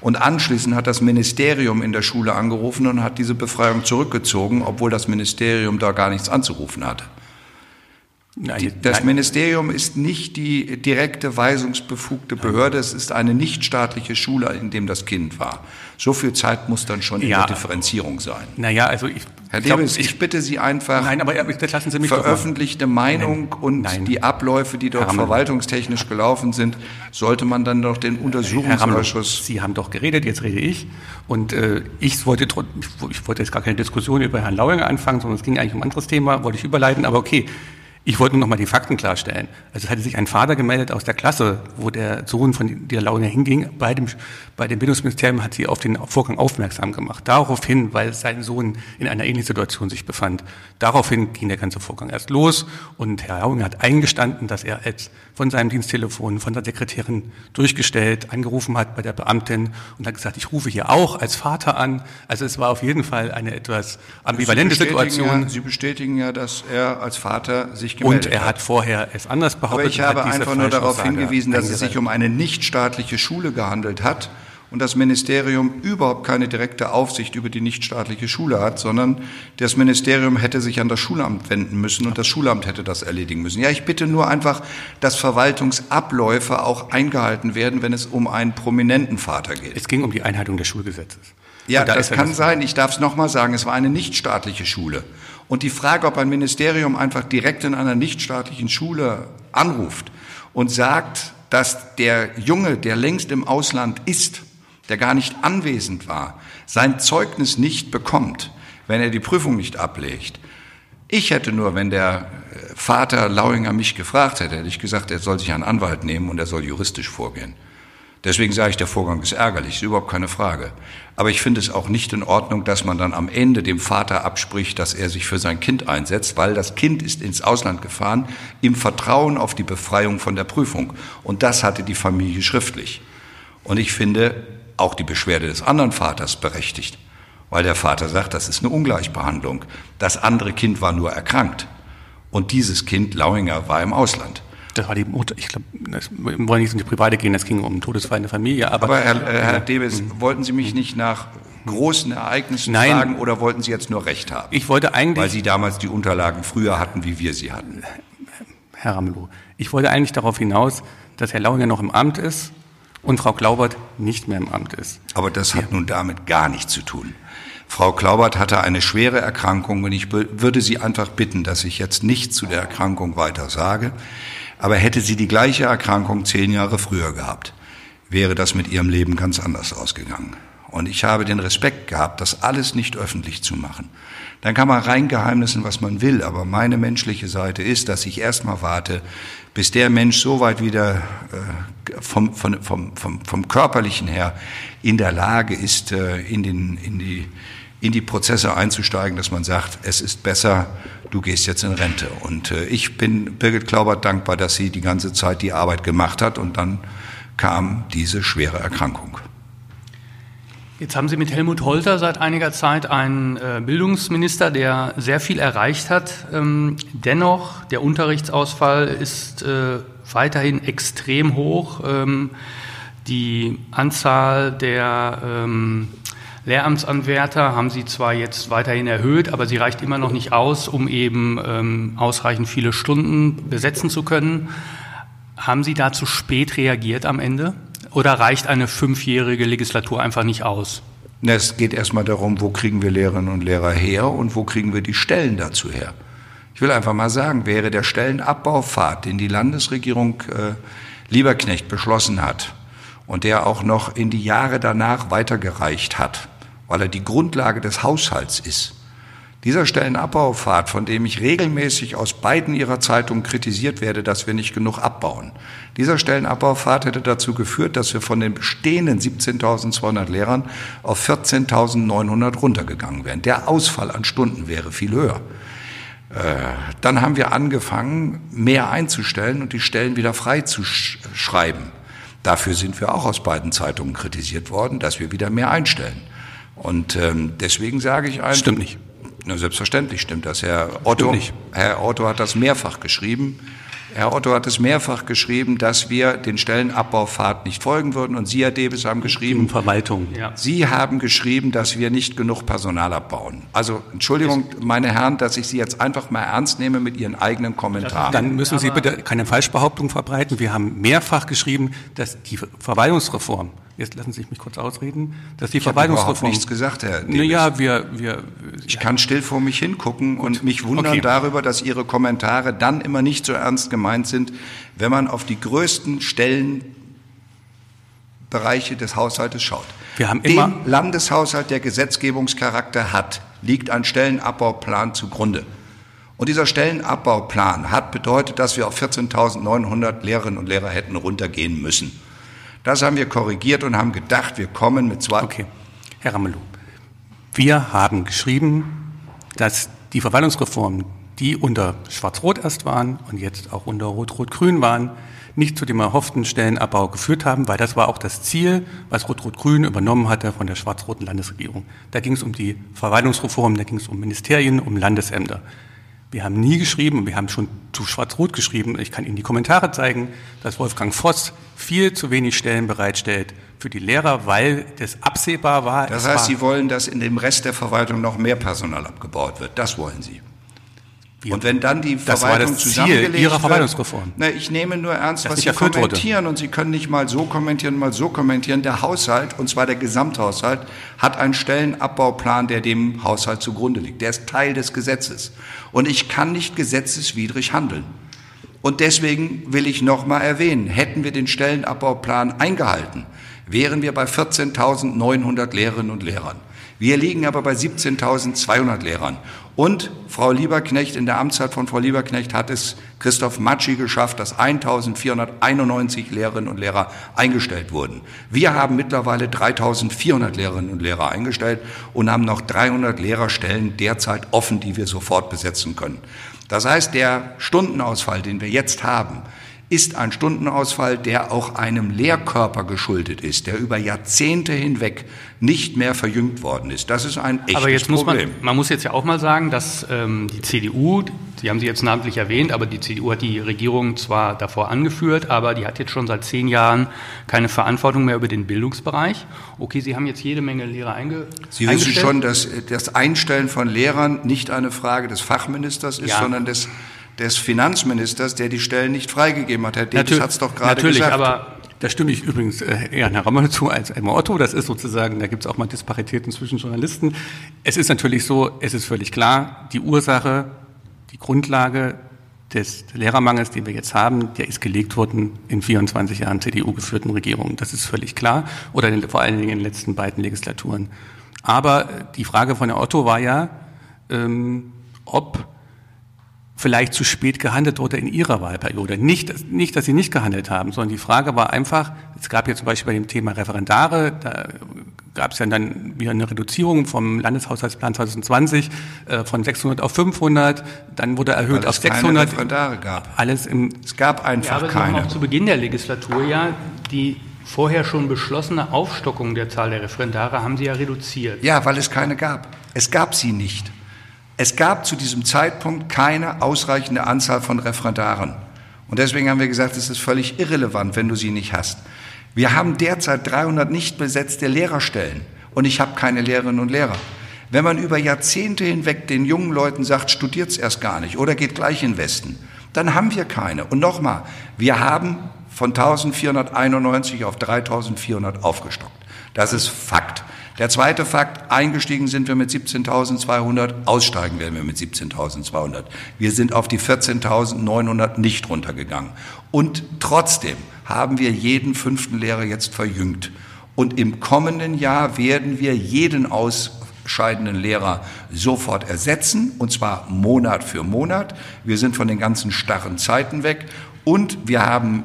Und anschließend hat das Ministerium in der Schule angerufen und hat diese Befreiung zurückgezogen, obwohl das Ministerium da gar nichts anzurufen hatte. Nein, das nein. Ministerium ist nicht die direkte weisungsbefugte Behörde, es ist eine nichtstaatliche Schule, in dem das Kind war. So viel Zeit muss dann schon in ja, der Differenzierung sein. Naja, also ich. Herr Debes, ich, ich, bitte Sie einfach, nein, aber lassen Sie mich veröffentlichte Meinung nein, und nein. die Abläufe, die dort verwaltungstechnisch gelaufen sind, sollte man dann doch den Untersuchungsausschuss. Sie haben doch geredet, jetzt rede ich. Und äh, ich, wollte, ich wollte jetzt gar keine Diskussion über Herrn Lauinger anfangen, sondern es ging eigentlich um ein anderes Thema, wollte ich überleiten, aber okay. Ich wollte nur noch mal die Fakten klarstellen. Also es hatte sich ein Vater gemeldet aus der Klasse, wo der Sohn von der Laune hinging. Bei dem, bei dem Bildungsministerium hat sie auf den Vorgang aufmerksam gemacht. Daraufhin, weil sein Sohn in einer ähnlichen Situation sich befand. Daraufhin ging der ganze Vorgang erst los und Herr Launer hat eingestanden, dass er als von seinem Diensttelefon, von der Sekretärin durchgestellt, angerufen hat bei der Beamtin und hat gesagt, ich rufe hier auch als Vater an. Also es war auf jeden Fall eine etwas ambivalente Sie Situation. Ja, Sie bestätigen ja, dass er als Vater sich gemeldet Und er hat vorher es anders behauptet. Aber ich habe einfach nur darauf hingewiesen, dass es sich um eine nichtstaatliche Schule gehandelt hat und das Ministerium überhaupt keine direkte Aufsicht über die nichtstaatliche Schule hat, sondern das Ministerium hätte sich an das Schulamt wenden müssen und das Schulamt hätte das erledigen müssen. Ja, ich bitte nur einfach, dass Verwaltungsabläufe auch eingehalten werden, wenn es um einen prominenten Vater geht. Es ging um die Einhaltung des Schulgesetzes. Ja, da das kann das sein. Ich darf es nochmal sagen. Es war eine nichtstaatliche Schule. Und die Frage, ob ein Ministerium einfach direkt in einer nichtstaatlichen Schule anruft und sagt, dass der Junge, der längst im Ausland ist, der gar nicht anwesend war, sein Zeugnis nicht bekommt, wenn er die Prüfung nicht ablegt, Ich hätte nur, wenn der äh, Vater Lauinger mich gefragt hätte, hätte ich gesagt, er soll sich einen Anwalt nehmen und er soll juristisch vorgehen. Deswegen sage ich, der Vorgang ist ärgerlich, ist überhaupt keine Frage. Aber ich finde es auch nicht in Ordnung, dass man dann am Ende dem Vater abspricht, dass er sich für sein Kind einsetzt, weil das Kind ist ins Ausland gefahren im Vertrauen auf die Befreiung von der Prüfung. Und das hatte die Familie schriftlich. Und ich finde auch die Beschwerde des anderen Vaters berechtigt, weil der Vater sagt, das ist eine Ungleichbehandlung. Das andere Kind war nur erkrankt. Und dieses Kind, Lauinger, war im Ausland. Das war die Mutter. Ich glaube, wir wollen nicht in die Private gehen, es ging um einen Todesfall in der Familie. Aber, aber Herr, äh, Herr Debes, mhm. wollten Sie mich nicht nach großen Ereignissen Nein. fragen oder wollten Sie jetzt nur Recht haben? Ich wollte eigentlich. Weil Sie damals die Unterlagen früher hatten, wie wir sie hatten. Herr Ramelow, ich wollte eigentlich darauf hinaus, dass Herr Lauinger noch im Amt ist und Frau Glaubert nicht mehr im Amt ist. Aber das hat ja. nun damit gar nichts zu tun. Frau Klaubert hatte eine schwere Erkrankung und ich würde Sie einfach bitten, dass ich jetzt nicht zu der Erkrankung weiter sage. Aber hätte sie die gleiche Erkrankung zehn Jahre früher gehabt, wäre das mit ihrem Leben ganz anders ausgegangen. Und ich habe den Respekt gehabt, das alles nicht öffentlich zu machen. Dann kann man reingeheimnissen, was man will, aber meine menschliche Seite ist, dass ich erstmal warte, bis der Mensch so weit wieder äh, vom, vom, vom, vom, vom körperlichen her in der Lage ist, äh, in, den, in die in die Prozesse einzusteigen, dass man sagt, es ist besser, du gehst jetzt in Rente. Und äh, ich bin Birgit Klaubert dankbar, dass sie die ganze Zeit die Arbeit gemacht hat und dann kam diese schwere Erkrankung. Jetzt haben Sie mit Helmut Holter seit einiger Zeit einen äh, Bildungsminister, der sehr viel erreicht hat. Ähm, dennoch, der Unterrichtsausfall ist äh, weiterhin extrem hoch. Ähm, die Anzahl der ähm, Lehramtsanwärter haben Sie zwar jetzt weiterhin erhöht, aber sie reicht immer noch nicht aus, um eben ausreichend viele Stunden besetzen zu können. Haben Sie da zu spät reagiert am Ende? Oder reicht eine fünfjährige Legislatur einfach nicht aus? Es geht erstmal darum, wo kriegen wir Lehrerinnen und Lehrer her und wo kriegen wir die Stellen dazu her. Ich will einfach mal sagen, wäre der Stellenabbaupfad, den die Landesregierung äh, Lieberknecht beschlossen hat, und der auch noch in die Jahre danach weitergereicht hat, weil er die Grundlage des Haushalts ist. Dieser Stellenabbaupfad, von dem ich regelmäßig aus beiden Ihrer Zeitungen kritisiert werde, dass wir nicht genug abbauen. Dieser Stellenabbaupfad hätte dazu geführt, dass wir von den bestehenden 17.200 Lehrern auf 14.900 runtergegangen wären. Der Ausfall an Stunden wäre viel höher. Äh, dann haben wir angefangen, mehr einzustellen und die Stellen wieder frei zu schreiben. Dafür sind wir auch aus beiden Zeitungen kritisiert worden, dass wir wieder mehr einstellen. Und ähm, deswegen sage ich einfach. Stimmt nicht. Na, selbstverständlich stimmt das. Herr Otto, Herr Otto hat das mehrfach geschrieben. Herr Otto hat es mehrfach geschrieben, dass wir den Stellenabbaufahrt nicht folgen würden. Und Sie, Herr Debes, haben geschrieben. Verwaltung. Ja. Sie haben geschrieben, dass wir nicht genug Personal abbauen. Also, Entschuldigung, meine Herren, dass ich Sie jetzt einfach mal ernst nehme mit Ihren eigenen Kommentaren. Dann müssen Sie bitte keine Falschbehauptung verbreiten. Wir haben mehrfach geschrieben, dass die Verwaltungsreform jetzt lassen Sie mich kurz ausreden, dass die ich Verwaltungsreform. Ich nichts gesagt, Herr. Naja, wir, wir. Ich kann still vor mich hingucken Gut. und mich wundern okay. darüber, dass Ihre Kommentare dann immer nicht so ernst gemeint sind, wenn man auf die größten Stellenbereiche des Haushaltes schaut. Wir haben immer Dem Landeshaushalt, der Gesetzgebungscharakter hat, liegt ein Stellenabbauplan zugrunde. Und dieser Stellenabbauplan hat bedeutet, dass wir auf 14.900 Lehrerinnen und Lehrer hätten runtergehen müssen. Das haben wir korrigiert und haben gedacht, wir kommen mit zwei. Okay, Herr Ramelow, wir haben geschrieben, dass die Verwaltungsreformen, die unter Schwarz-Rot erst waren und jetzt auch unter Rot-Rot-Grün waren, nicht zu dem erhofften Stellenabbau geführt haben, weil das war auch das Ziel, was Rot-Rot-Grün übernommen hatte von der schwarz-roten Landesregierung. Da ging es um die Verwaltungsreform, da ging es um Ministerien, um Landesämter. Wir haben nie geschrieben, wir haben schon zu Schwarz-Rot geschrieben, ich kann Ihnen die Kommentare zeigen, dass Wolfgang Voss viel zu wenig Stellen bereitstellt für die Lehrer, weil das absehbar war. Das heißt, Sie wollen, dass in dem Rest der Verwaltung noch mehr Personal abgebaut wird. Das wollen Sie. Wir, und wenn dann die Verwaltung das zusammengelegt Ziel Ihrer Verwaltungsreform. Na, ich nehme nur ernst, was Sie kommentieren wurde. und Sie können nicht mal so kommentieren, mal so kommentieren. Der Haushalt, und zwar der Gesamthaushalt, hat einen Stellenabbauplan, der dem Haushalt zugrunde liegt. Der ist Teil des Gesetzes. Und ich kann nicht gesetzeswidrig handeln. Und deswegen will ich noch mal erwähnen, hätten wir den Stellenabbauplan eingehalten, wären wir bei 14.900 Lehrerinnen und Lehrern. Wir liegen aber bei 17.200 Lehrern. Und Frau Lieberknecht, in der Amtszeit von Frau Lieberknecht hat es Christoph Matschi geschafft, dass 1491 Lehrerinnen und Lehrer eingestellt wurden. Wir haben mittlerweile 3400 Lehrerinnen und Lehrer eingestellt und haben noch 300 Lehrerstellen derzeit offen, die wir sofort besetzen können. Das heißt, der Stundenausfall, den wir jetzt haben, ist ein Stundenausfall, der auch einem Lehrkörper geschuldet ist, der über Jahrzehnte hinweg nicht mehr verjüngt worden ist. Das ist ein echtes aber jetzt muss Problem. Man, man muss jetzt ja auch mal sagen, dass ähm, die CDU, Sie haben sie jetzt namentlich erwähnt, aber die CDU hat die Regierung zwar davor angeführt, aber die hat jetzt schon seit zehn Jahren keine Verantwortung mehr über den Bildungsbereich. Okay, Sie haben jetzt jede Menge Lehrer einge Sie wissen schon, dass das Einstellen von Lehrern nicht eine Frage des Fachministers ist, ja. sondern des des Finanzministers, der die Stellen nicht freigegeben hat. Herr Davis hat es doch gerade gesagt. Natürlich, aber da stimme ich übrigens äh, Herrn Rammer zu als Emma Otto. Das ist sozusagen, da gibt es auch mal Disparitäten zwischen Journalisten. Es ist natürlich so, es ist völlig klar, die Ursache, die Grundlage des Lehrermangels, den wir jetzt haben, der ist gelegt worden in 24 Jahren CDU-geführten Regierungen. Das ist völlig klar. Oder in, vor allen Dingen in den letzten beiden Legislaturen. Aber die Frage von Herrn Otto war ja, ähm, ob vielleicht zu spät gehandelt wurde in ihrer Wahlperiode. Nicht, nicht, dass sie nicht gehandelt haben, sondern die Frage war einfach, es gab ja zum Beispiel bei dem Thema Referendare, da gab es ja dann wieder eine Reduzierung vom Landeshaushaltsplan 2020 äh, von 600 auf 500, dann wurde erhöht auf 600. Keine Referendare gab. Alles im es gab einfach ja, aber keine. Auch zu Beginn der Legislatur ja die vorher schon beschlossene Aufstockung der Zahl der Referendare haben Sie ja reduziert. Ja, weil es keine gab. Es gab sie nicht. Es gab zu diesem Zeitpunkt keine ausreichende Anzahl von Referendaren. Und deswegen haben wir gesagt, es ist völlig irrelevant, wenn du sie nicht hast. Wir haben derzeit 300 nicht besetzte Lehrerstellen und ich habe keine Lehrerinnen und Lehrer. Wenn man über Jahrzehnte hinweg den jungen Leuten sagt, studiert's erst gar nicht oder geht gleich in den Westen, dann haben wir keine. Und nochmal, wir haben von 1491 auf 3400 aufgestockt. Das ist Fakt. Der zweite Fakt, eingestiegen sind wir mit 17.200, aussteigen werden wir mit 17.200. Wir sind auf die 14.900 nicht runtergegangen. Und trotzdem haben wir jeden fünften Lehrer jetzt verjüngt. Und im kommenden Jahr werden wir jeden ausscheidenden Lehrer sofort ersetzen, und zwar Monat für Monat. Wir sind von den ganzen starren Zeiten weg. Und wir haben,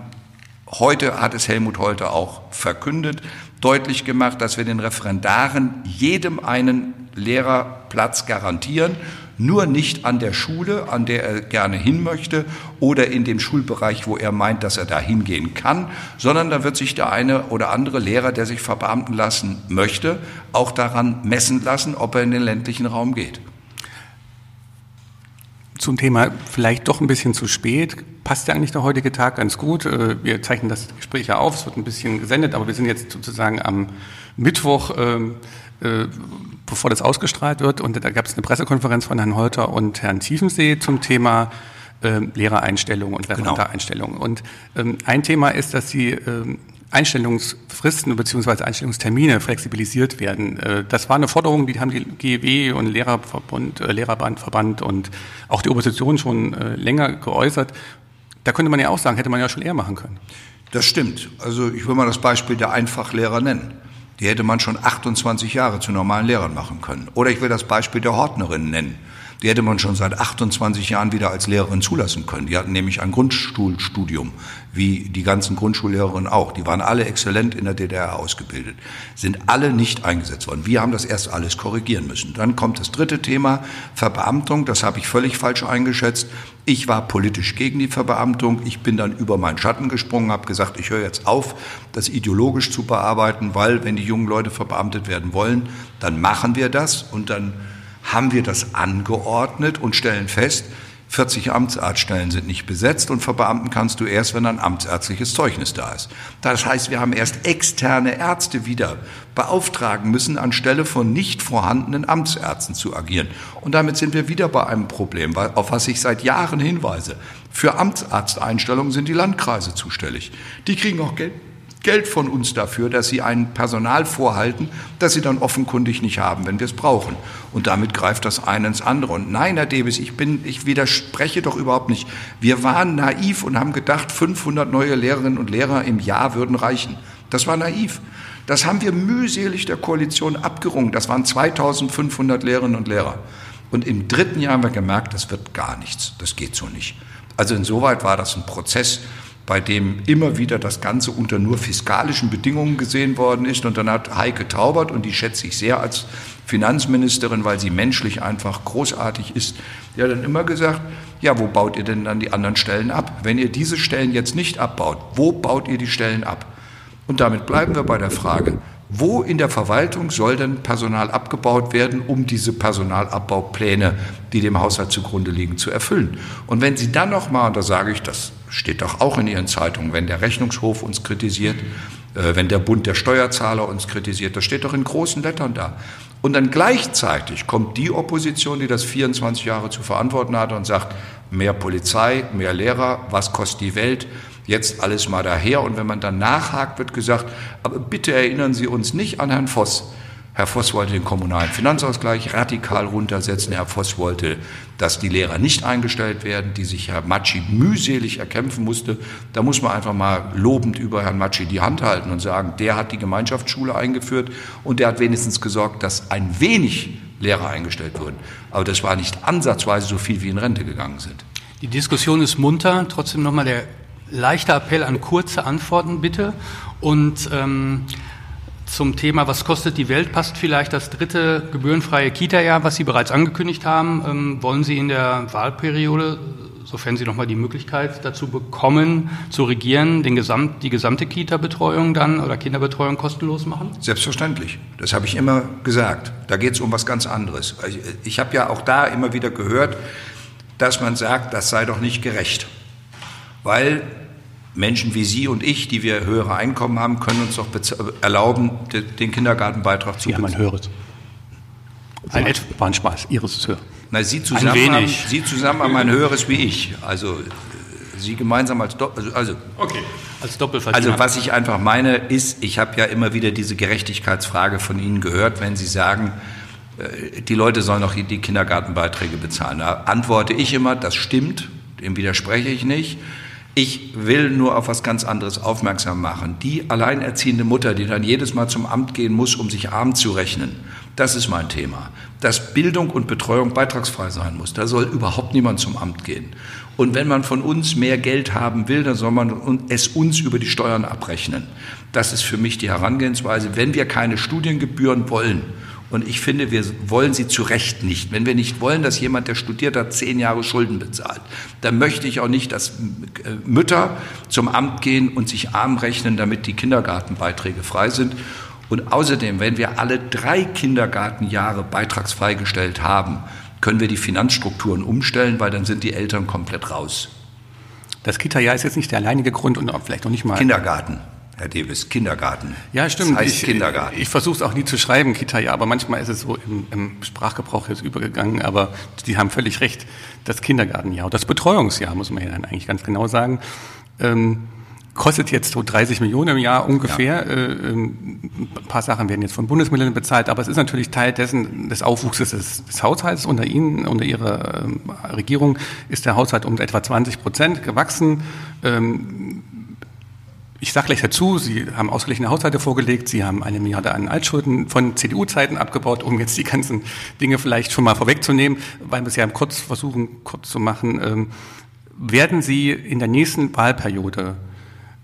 heute hat es Helmut Holte auch verkündet, deutlich gemacht, dass wir den Referendaren jedem einen Lehrerplatz garantieren, nur nicht an der Schule, an der er gerne hin möchte oder in dem Schulbereich, wo er meint, dass er da hingehen kann, sondern da wird sich der eine oder andere Lehrer, der sich verbeamten lassen möchte, auch daran messen lassen, ob er in den ländlichen Raum geht zum Thema vielleicht doch ein bisschen zu spät. Passt ja eigentlich der heutige Tag ganz gut. Äh, wir zeichnen das Gespräch ja auf, es wird ein bisschen gesendet, aber wir sind jetzt sozusagen am Mittwoch, ähm, äh, bevor das ausgestrahlt wird. Und da gab es eine Pressekonferenz von Herrn Holter und Herrn Tiefensee zum Thema äh, Lehrereinstellung und. Referendareinstellung. Genau. Und ähm, ein Thema ist, dass Sie ähm, Einstellungsfristen bzw. Einstellungstermine flexibilisiert werden. Äh, das war eine Forderung, die haben die GEW und Lehrerverbund, äh, Lehrerbandverband und auch die Opposition schon äh, länger geäußert. Da könnte man ja auch sagen, hätte man ja schon eher machen können. Das stimmt. Also ich will mal das Beispiel der Einfachlehrer nennen. Die hätte man schon 28 Jahre zu normalen Lehrern machen können. Oder ich will das Beispiel der Hortnerin nennen. Die hätte man schon seit 28 Jahren wieder als Lehrerin zulassen können. Die hatten nämlich ein Grundschulstudium, wie die ganzen Grundschullehrerinnen auch. Die waren alle exzellent in der DDR ausgebildet, sind alle nicht eingesetzt worden. Wir haben das erst alles korrigieren müssen. Dann kommt das dritte Thema, Verbeamtung. Das habe ich völlig falsch eingeschätzt. Ich war politisch gegen die Verbeamtung. Ich bin dann über meinen Schatten gesprungen, habe gesagt, ich höre jetzt auf, das ideologisch zu bearbeiten, weil wenn die jungen Leute verbeamtet werden wollen, dann machen wir das und dann haben wir das angeordnet und stellen fest, 40 Amtsarztstellen sind nicht besetzt und verbeamten kannst du erst, wenn ein amtsärztliches Zeugnis da ist. Das heißt, wir haben erst externe Ärzte wieder beauftragen müssen, anstelle von nicht vorhandenen Amtsärzten zu agieren. Und damit sind wir wieder bei einem Problem, auf was ich seit Jahren hinweise. Für Amtsarzteinstellungen sind die Landkreise zuständig. Die kriegen auch Geld Geld von uns dafür, dass sie ein Personal vorhalten, das sie dann offenkundig nicht haben, wenn wir es brauchen. Und damit greift das eine ins andere. Und nein, Herr Debes, ich, bin, ich widerspreche doch überhaupt nicht. Wir waren naiv und haben gedacht, 500 neue Lehrerinnen und Lehrer im Jahr würden reichen. Das war naiv. Das haben wir mühselig der Koalition abgerungen. Das waren 2500 Lehrerinnen und Lehrer. Und im dritten Jahr haben wir gemerkt, das wird gar nichts. Das geht so nicht. Also insoweit war das ein Prozess, bei dem immer wieder das Ganze unter nur fiskalischen Bedingungen gesehen worden ist. Und dann hat Heike Taubert, und die schätze ich sehr als Finanzministerin, weil sie menschlich einfach großartig ist, ja dann immer gesagt, ja, wo baut ihr denn dann die anderen Stellen ab? Wenn ihr diese Stellen jetzt nicht abbaut, wo baut ihr die Stellen ab? Und damit bleiben wir bei der Frage, wo in der Verwaltung soll denn Personal abgebaut werden, um diese Personalabbaupläne, die dem Haushalt zugrunde liegen, zu erfüllen? Und wenn Sie dann noch mal, und da sage ich, das steht doch auch in Ihren Zeitungen, wenn der Rechnungshof uns kritisiert, äh, wenn der Bund der Steuerzahler uns kritisiert, das steht doch in großen Lettern da. Und dann gleichzeitig kommt die Opposition, die das 24 Jahre zu verantworten hatte und sagt, mehr Polizei, mehr Lehrer, was kostet die Welt? Jetzt alles mal daher. Und wenn man dann nachhakt, wird gesagt, aber bitte erinnern Sie uns nicht an Herrn Voss. Herr Voss wollte den kommunalen Finanzausgleich radikal runtersetzen. Herr Voss wollte, dass die Lehrer nicht eingestellt werden, die sich Herr Matschi mühselig erkämpfen musste. Da muss man einfach mal lobend über Herrn Matschi die Hand halten und sagen, der hat die Gemeinschaftsschule eingeführt und der hat wenigstens gesorgt, dass ein wenig Lehrer eingestellt wurden. Aber das war nicht ansatzweise so viel, wie in Rente gegangen sind. Die Diskussion ist munter. Trotzdem nochmal der leichte Appell an kurze Antworten bitte. Und ähm, zum Thema, was kostet die Welt, passt vielleicht das dritte gebührenfreie Kita-Jahr, was Sie bereits angekündigt haben. Ähm, wollen Sie in der Wahlperiode, sofern Sie nochmal die Möglichkeit dazu bekommen, zu regieren, den Gesamt, die gesamte Kita-Betreuung dann oder Kinderbetreuung kostenlos machen? Selbstverständlich. Das habe ich immer gesagt. Da geht es um was ganz anderes. Ich, ich habe ja auch da immer wieder gehört, dass man sagt, das sei doch nicht gerecht. Weil Menschen wie Sie und ich, die wir höhere Einkommen haben, können uns doch erlauben, den Kindergartenbeitrag zu bezahlen. Ja, man höret. Ein war ein Spaß. Ihres ist höher. Na, Sie zusammen, ein haben, Sie zusammen haben ein höheres wie ich. Also Sie gemeinsam als Doppel, also, also okay. als Doppelverdiener. Also was ich einfach meine ist, ich habe ja immer wieder diese Gerechtigkeitsfrage von Ihnen gehört, wenn Sie sagen, äh, die Leute sollen noch die Kindergartenbeiträge bezahlen. Da antworte ich immer, das stimmt, dem widerspreche ich nicht. Ich will nur auf was ganz anderes aufmerksam machen. Die alleinerziehende Mutter, die dann jedes Mal zum Amt gehen muss, um sich arm zu rechnen, das ist mein Thema. Dass Bildung und Betreuung beitragsfrei sein muss. Da soll überhaupt niemand zum Amt gehen. Und wenn man von uns mehr Geld haben will, dann soll man es uns über die Steuern abrechnen. Das ist für mich die Herangehensweise. Wenn wir keine Studiengebühren wollen, und ich finde, wir wollen sie zu Recht nicht. Wenn wir nicht wollen, dass jemand, der studiert hat, zehn Jahre Schulden bezahlt, dann möchte ich auch nicht, dass äh, Mütter zum Amt gehen und sich arm rechnen, damit die Kindergartenbeiträge frei sind. Und außerdem, wenn wir alle drei Kindergartenjahre beitragsfrei gestellt haben, können wir die Finanzstrukturen umstellen, weil dann sind die Eltern komplett raus. Das Kita-Jahr ist jetzt nicht der alleinige Grund und vielleicht noch nicht mal. Kindergarten. Herr Davis, Kindergarten. Ja, stimmt. Das heißt ich, Kindergarten. Ich versuche es auch nie zu schreiben, Kita, ja, aber manchmal ist es so im, im Sprachgebrauch jetzt übergegangen. Aber Sie haben völlig recht. Das Kindergartenjahr, das Betreuungsjahr, muss man ja dann eigentlich ganz genau sagen, ähm, kostet jetzt so 30 Millionen im Jahr ungefähr. Ja. Äh, ähm, ein paar Sachen werden jetzt von Bundesmitteln bezahlt, aber es ist natürlich Teil dessen des Aufwuchses des, des Haushalts. Unter Ihnen, unter Ihrer ähm, Regierung ist der Haushalt um etwa 20 Prozent gewachsen. Ähm, ich sage gleich dazu, Sie haben ausgeglichene Haushalte vorgelegt, Sie haben eine Milliarde an Altschulden von CDU-Zeiten abgebaut, um jetzt die ganzen Dinge vielleicht schon mal vorwegzunehmen, weil wir es ja kurz versuchen, kurz zu machen. Ähm, werden Sie in der nächsten Wahlperiode,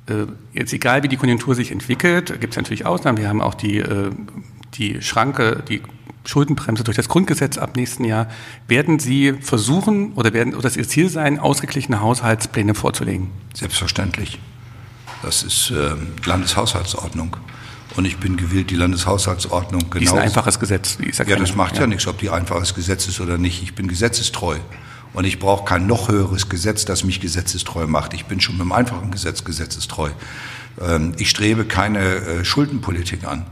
äh, jetzt egal wie die Konjunktur sich entwickelt, gibt es natürlich Ausnahmen, wir haben auch die, äh, die Schranke, die Schuldenbremse durch das Grundgesetz ab nächsten Jahr, werden Sie versuchen oder werden oder das Ihr Ziel sein, ausgeglichene Haushaltspläne vorzulegen? Selbstverständlich. Das ist äh, Landeshaushaltsordnung. Und ich bin gewillt, die Landeshaushaltsordnung genau. ist ein einfaches Gesetz. Ja, ja, das macht ja. ja nichts, ob die einfaches Gesetz ist oder nicht. Ich bin gesetzestreu. Und ich brauche kein noch höheres Gesetz, das mich gesetzestreu macht. Ich bin schon mit einem einfachen Gesetz gesetzestreu. Ähm, ich strebe keine äh, Schuldenpolitik an.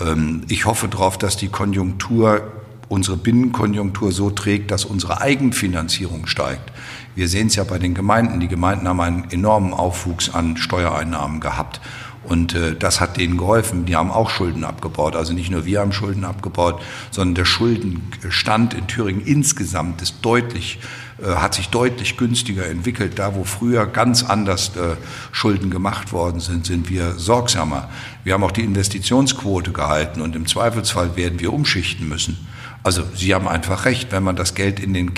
Ähm, ich hoffe darauf, dass die Konjunktur, unsere Binnenkonjunktur so trägt, dass unsere Eigenfinanzierung steigt. Wir sehen es ja bei den Gemeinden. Die Gemeinden haben einen enormen Aufwuchs an Steuereinnahmen gehabt. Und äh, das hat denen geholfen. Die haben auch Schulden abgebaut. Also nicht nur wir haben Schulden abgebaut, sondern der Schuldenstand in Thüringen insgesamt ist deutlich äh, hat sich deutlich günstiger entwickelt. Da, wo früher ganz anders äh, Schulden gemacht worden sind, sind wir sorgsamer. Wir haben auch die Investitionsquote gehalten und im Zweifelsfall werden wir umschichten müssen. Also Sie haben einfach recht, wenn man das Geld in den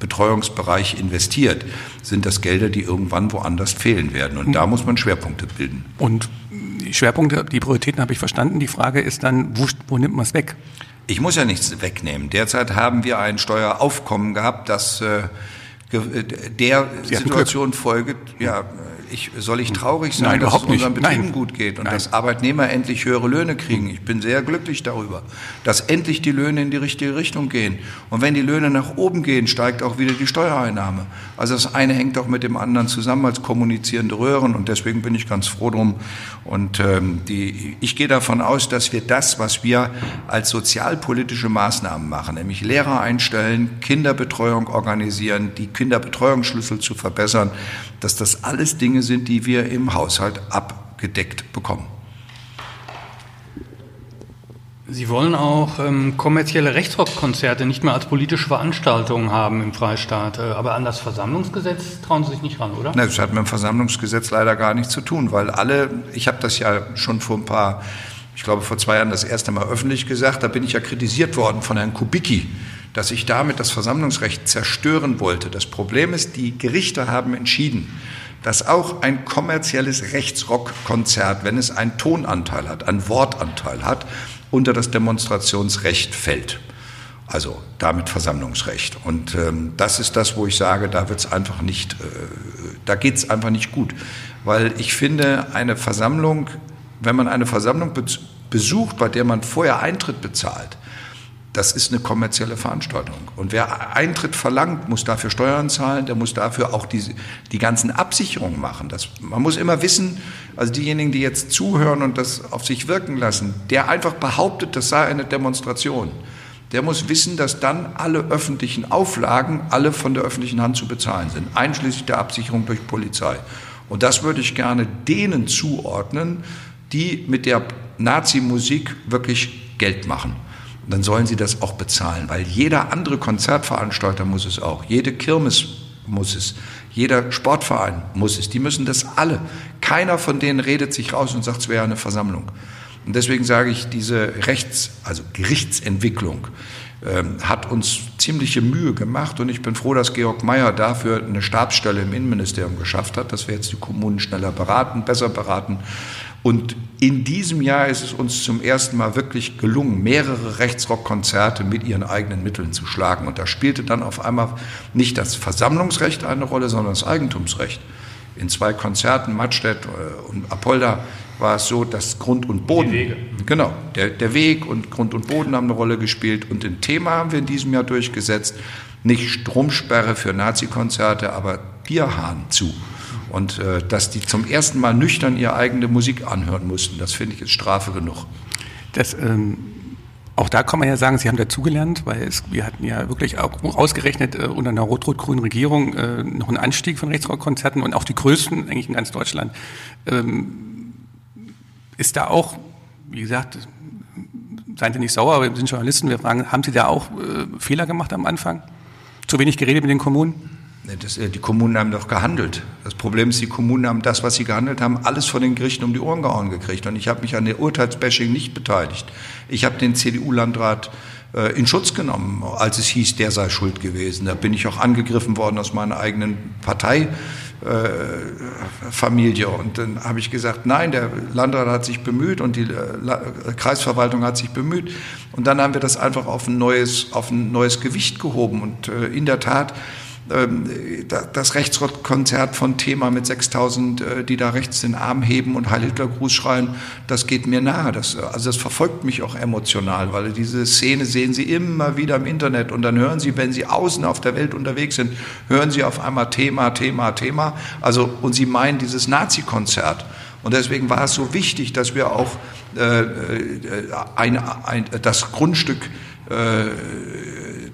Kinderbetreuungsbereich investiert, sind das Gelder, die irgendwann woanders fehlen werden. Und da muss man Schwerpunkte bilden. Und die Schwerpunkte, die Prioritäten habe ich verstanden. Die Frage ist dann, wo, wo nimmt man es weg? Ich muss ja nichts wegnehmen. Derzeit haben wir ein Steueraufkommen gehabt, das äh, der Situation folgt, ja, ich, soll ich traurig sein, Nein, dass es unseren. Betrieben Nein. gut geht und Nein. dass Arbeitnehmer endlich höhere Löhne kriegen. Ich bin sehr glücklich darüber, dass endlich die Löhne in die richtige Richtung gehen. Und wenn die Löhne nach oben gehen, steigt auch wieder die Steuereinnahme. Also das eine hängt auch mit dem anderen zusammen als kommunizierende Röhren und deswegen bin ich ganz froh drum. Und ähm, die, ich gehe davon aus, dass wir das, was wir als sozialpolitische Maßnahmen machen, nämlich Lehrer einstellen, Kinderbetreuung organisieren, die Kinderbetreuungsschlüssel zu verbessern, dass das alles Dinge sind, die wir im Haushalt abgedeckt bekommen. Sie wollen auch ähm, kommerzielle Rechtsrockkonzerte nicht mehr als politische Veranstaltungen haben im Freistaat. Äh, aber an das Versammlungsgesetz trauen Sie sich nicht ran, oder? Na, Das hat mit dem Versammlungsgesetz leider gar nichts zu tun, weil alle, ich habe das ja schon vor ein paar, ich glaube vor zwei Jahren das erste Mal öffentlich gesagt, da bin ich ja kritisiert worden von Herrn Kubicki, dass ich damit das Versammlungsrecht zerstören wollte. Das Problem ist, die Gerichte haben entschieden, dass auch ein kommerzielles Rechtsrockkonzert, wenn es einen Tonanteil hat, einen Wortanteil hat, unter das Demonstrationsrecht fällt. Also damit Versammlungsrecht. Und ähm, das ist das, wo ich sage, da wird es einfach nicht, äh, da geht es einfach nicht gut. Weil ich finde, eine Versammlung, wenn man eine Versammlung be besucht, bei der man vorher Eintritt bezahlt, das ist eine kommerzielle Veranstaltung. Und wer Eintritt verlangt, muss dafür Steuern zahlen, der muss dafür auch die, die ganzen Absicherungen machen. Das, man muss immer wissen, also diejenigen, die jetzt zuhören und das auf sich wirken lassen, der einfach behauptet, das sei eine Demonstration, der muss wissen, dass dann alle öffentlichen Auflagen alle von der öffentlichen Hand zu bezahlen sind, einschließlich der Absicherung durch Polizei. Und das würde ich gerne denen zuordnen, die mit der Nazi-Musik wirklich Geld machen dann sollen sie das auch bezahlen, weil jeder andere Konzertveranstalter muss es auch, jede Kirmes muss es, jeder Sportverein muss es, die müssen das alle. Keiner von denen redet sich raus und sagt, es wäre eine Versammlung. Und deswegen sage ich, diese Rechts-, also Gerichtsentwicklung ähm, hat uns ziemliche Mühe gemacht und ich bin froh, dass Georg Mayer dafür eine Stabsstelle im Innenministerium geschafft hat, dass wir jetzt die Kommunen schneller beraten, besser beraten. Und in diesem Jahr ist es uns zum ersten Mal wirklich gelungen, mehrere Rechtsrockkonzerte mit ihren eigenen Mitteln zu schlagen. Und da spielte dann auf einmal nicht das Versammlungsrecht eine Rolle, sondern das Eigentumsrecht. In zwei Konzerten, Mattstedt äh, und Apolda, war es so, dass Grund und Boden. Die Wege. Genau, der, der Weg und Grund und Boden haben eine Rolle gespielt. Und ein Thema haben wir in diesem Jahr durchgesetzt. Nicht Stromsperre für Nazi-Konzerte, aber Bierhahn zu. Und äh, dass die zum ersten Mal nüchtern ihre eigene Musik anhören mussten, das finde ich ist Strafe genug. Das, ähm, auch da kann man ja sagen, Sie haben dazugelernt, weil es, wir hatten ja wirklich auch ausgerechnet äh, unter einer rot-rot-grünen Regierung äh, noch einen Anstieg von Rechtsrockkonzerten und auch die größten eigentlich in ganz Deutschland. Ähm, ist da auch, wie gesagt, seien Sie nicht sauer, wir sind Journalisten, wir fragen, haben Sie da auch äh, Fehler gemacht am Anfang? Zu wenig geredet mit den Kommunen? Das, äh, die Kommunen haben doch gehandelt. Das Problem ist, die Kommunen haben das, was sie gehandelt haben, alles von den Gerichten um die Ohren gehauen gekriegt. Und ich habe mich an der Urteilsbashing nicht beteiligt. Ich habe den CDU-Landrat äh, in Schutz genommen, als es hieß, der sei schuld gewesen. Da bin ich auch angegriffen worden aus meiner eigenen Partei. Äh, Familie. Und dann habe ich gesagt, nein, der Landrat hat sich bemüht und die Kreisverwaltung hat sich bemüht. Und dann haben wir das einfach auf ein neues, auf ein neues Gewicht gehoben. Und in der Tat, das Rechtsrockkonzert von Thema mit 6000, äh, die da rechts den Arm heben und Heil Hitler Gruß schreien, das geht mir nahe. Das, also das verfolgt mich auch emotional, weil diese Szene sehen Sie immer wieder im Internet und dann hören Sie, wenn Sie außen auf der Welt unterwegs sind, hören Sie auf einmal Thema, Thema, Thema. Also und Sie meinen dieses Nazi-Konzert. Und deswegen war es so wichtig, dass wir auch äh, äh, ein, ein, das Grundstück äh,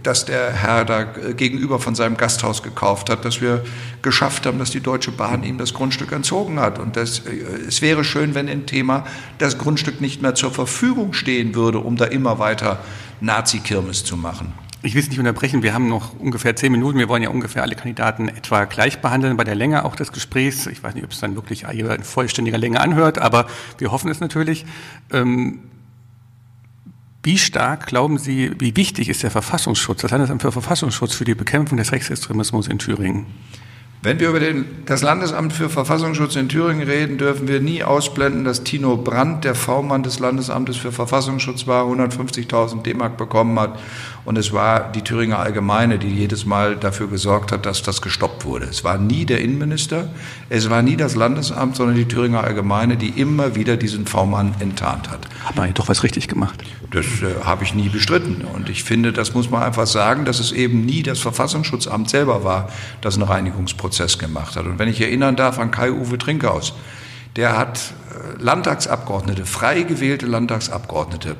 das der Herr da gegenüber von seinem Gasthaus gekauft hat, dass wir geschafft haben, dass die Deutsche Bahn ihm das Grundstück entzogen hat. Und das, äh, es wäre schön, wenn im Thema das Grundstück nicht mehr zur Verfügung stehen würde, um da immer weiter Nazi-Kirmes zu machen. Ich will es nicht unterbrechen. Wir haben noch ungefähr zehn Minuten. Wir wollen ja ungefähr alle Kandidaten etwa gleich behandeln bei der Länge auch des Gesprächs. Ich weiß nicht, ob es dann wirklich in vollständiger Länge anhört, aber wir hoffen es natürlich. Ähm, wie stark glauben Sie, wie wichtig ist der Verfassungsschutz, das Landesamt für Verfassungsschutz für die Bekämpfung des Rechtsextremismus in Thüringen? Wenn wir über den, das Landesamt für Verfassungsschutz in Thüringen reden, dürfen wir nie ausblenden, dass Tino Brandt, der V-Mann des Landesamtes für Verfassungsschutz war, 150.000 D-Mark bekommen hat. Und es war die Thüringer Allgemeine, die jedes Mal dafür gesorgt hat, dass das gestoppt wurde. Es war nie der Innenminister, es war nie das Landesamt, sondern die Thüringer Allgemeine, die immer wieder diesen V-Mann enttarnt hat. Hat man doch was richtig gemacht. Das äh, habe ich nie bestritten. Und ich finde, das muss man einfach sagen, dass es eben nie das Verfassungsschutzamt selber war, das einen Reinigungsprozess gemacht hat. Und wenn ich erinnern darf an Kai-Uwe Trinkhaus, der hat äh, Landtagsabgeordnete, frei gewählte Landtagsabgeordnete,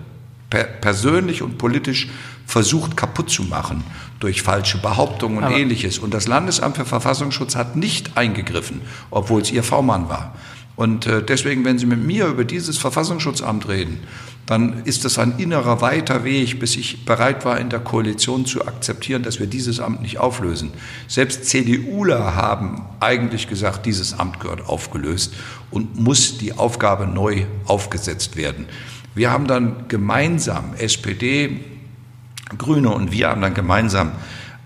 per persönlich und politisch versucht kaputt zu machen durch falsche Behauptungen und Aber ähnliches. Und das Landesamt für Verfassungsschutz hat nicht eingegriffen, obwohl es ihr V-Mann war. Und äh, deswegen, wenn Sie mit mir über dieses Verfassungsschutzamt reden, dann ist das ein innerer weiter Weg, bis ich bereit war, in der Koalition zu akzeptieren, dass wir dieses Amt nicht auflösen. Selbst CDUler haben eigentlich gesagt, dieses Amt gehört aufgelöst und muss die Aufgabe neu aufgesetzt werden. Wir haben dann gemeinsam, SPD, Grüne und wir haben dann gemeinsam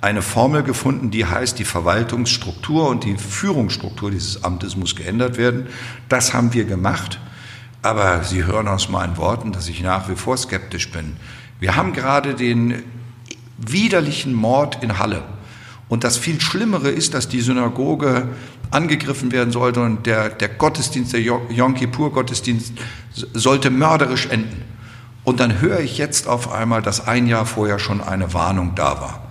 eine Formel gefunden, die heißt, die Verwaltungsstruktur und die Führungsstruktur dieses Amtes muss geändert werden. Das haben wir gemacht. Aber Sie hören aus meinen Worten, dass ich nach wie vor skeptisch bin. Wir haben gerade den widerlichen Mord in Halle. Und das viel Schlimmere ist, dass die Synagoge angegriffen werden sollte und der, der Gottesdienst, der Yom Kippur-Gottesdienst sollte mörderisch enden. Und dann höre ich jetzt auf einmal, dass ein Jahr vorher schon eine Warnung da war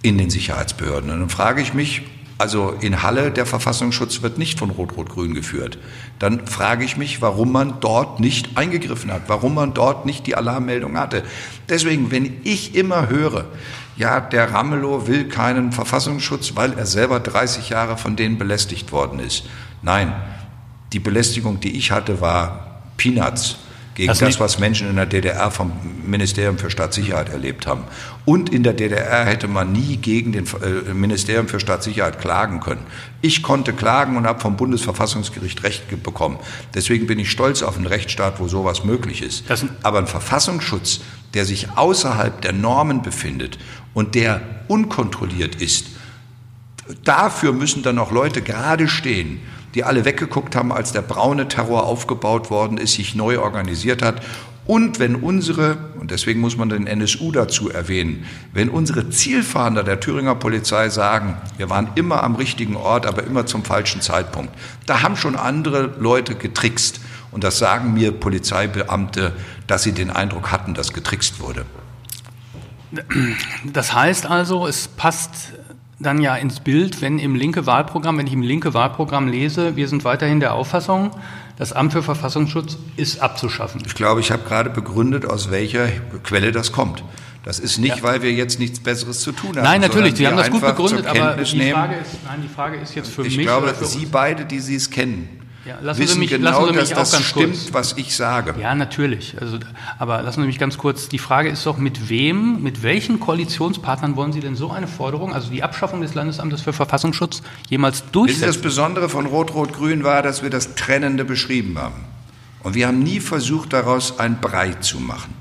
in den Sicherheitsbehörden. Und dann frage ich mich, also in Halle, der Verfassungsschutz wird nicht von Rot-Rot-Grün geführt. Dann frage ich mich, warum man dort nicht eingegriffen hat, warum man dort nicht die Alarmmeldung hatte. Deswegen, wenn ich immer höre, ja, der Ramelow will keinen Verfassungsschutz, weil er selber 30 Jahre von denen belästigt worden ist. Nein, die Belästigung, die ich hatte, war Peanuts gegen das, das, was Menschen in der DDR vom Ministerium für Staatssicherheit erlebt haben. Und in der DDR hätte man nie gegen das äh, Ministerium für Staatssicherheit klagen können. Ich konnte klagen und habe vom Bundesverfassungsgericht Recht bekommen. Deswegen bin ich stolz auf einen Rechtsstaat, wo sowas möglich ist. Aber ein Verfassungsschutz, der sich außerhalb der Normen befindet und der unkontrolliert ist, dafür müssen dann auch Leute gerade stehen die alle weggeguckt haben, als der braune Terror aufgebaut worden ist, sich neu organisiert hat. Und wenn unsere, und deswegen muss man den NSU dazu erwähnen, wenn unsere Zielfahnder der Thüringer Polizei sagen, wir waren immer am richtigen Ort, aber immer zum falschen Zeitpunkt, da haben schon andere Leute getrickst. Und das sagen mir Polizeibeamte, dass sie den Eindruck hatten, dass getrickst wurde. Das heißt also, es passt dann ja ins Bild, wenn im linke Wahlprogramm, wenn ich im linke Wahlprogramm lese, wir sind weiterhin der Auffassung, das Amt für Verfassungsschutz ist abzuschaffen. Ich glaube, ich habe gerade begründet, aus welcher Quelle das kommt. Das ist nicht, ja. weil wir jetzt nichts Besseres zu tun haben. Nein, natürlich, Sie haben das gut begründet, aber die Frage, ist, nein, die Frage ist jetzt für ich mich. Ich glaube, Sie beide, die Sie es kennen, ja, lassen wissen Sie mich, genau, Sie mich dass das stimmt, kurz. was ich sage. Ja, natürlich. Also, aber lassen Sie mich ganz kurz. Die Frage ist doch, mit wem, mit welchen Koalitionspartnern wollen Sie denn so eine Forderung, also die Abschaffung des Landesamtes für Verfassungsschutz, jemals durchsetzen? Das Besondere von Rot-Rot-Grün war, dass wir das Trennende beschrieben haben. Und wir haben nie versucht, daraus ein Brei zu machen.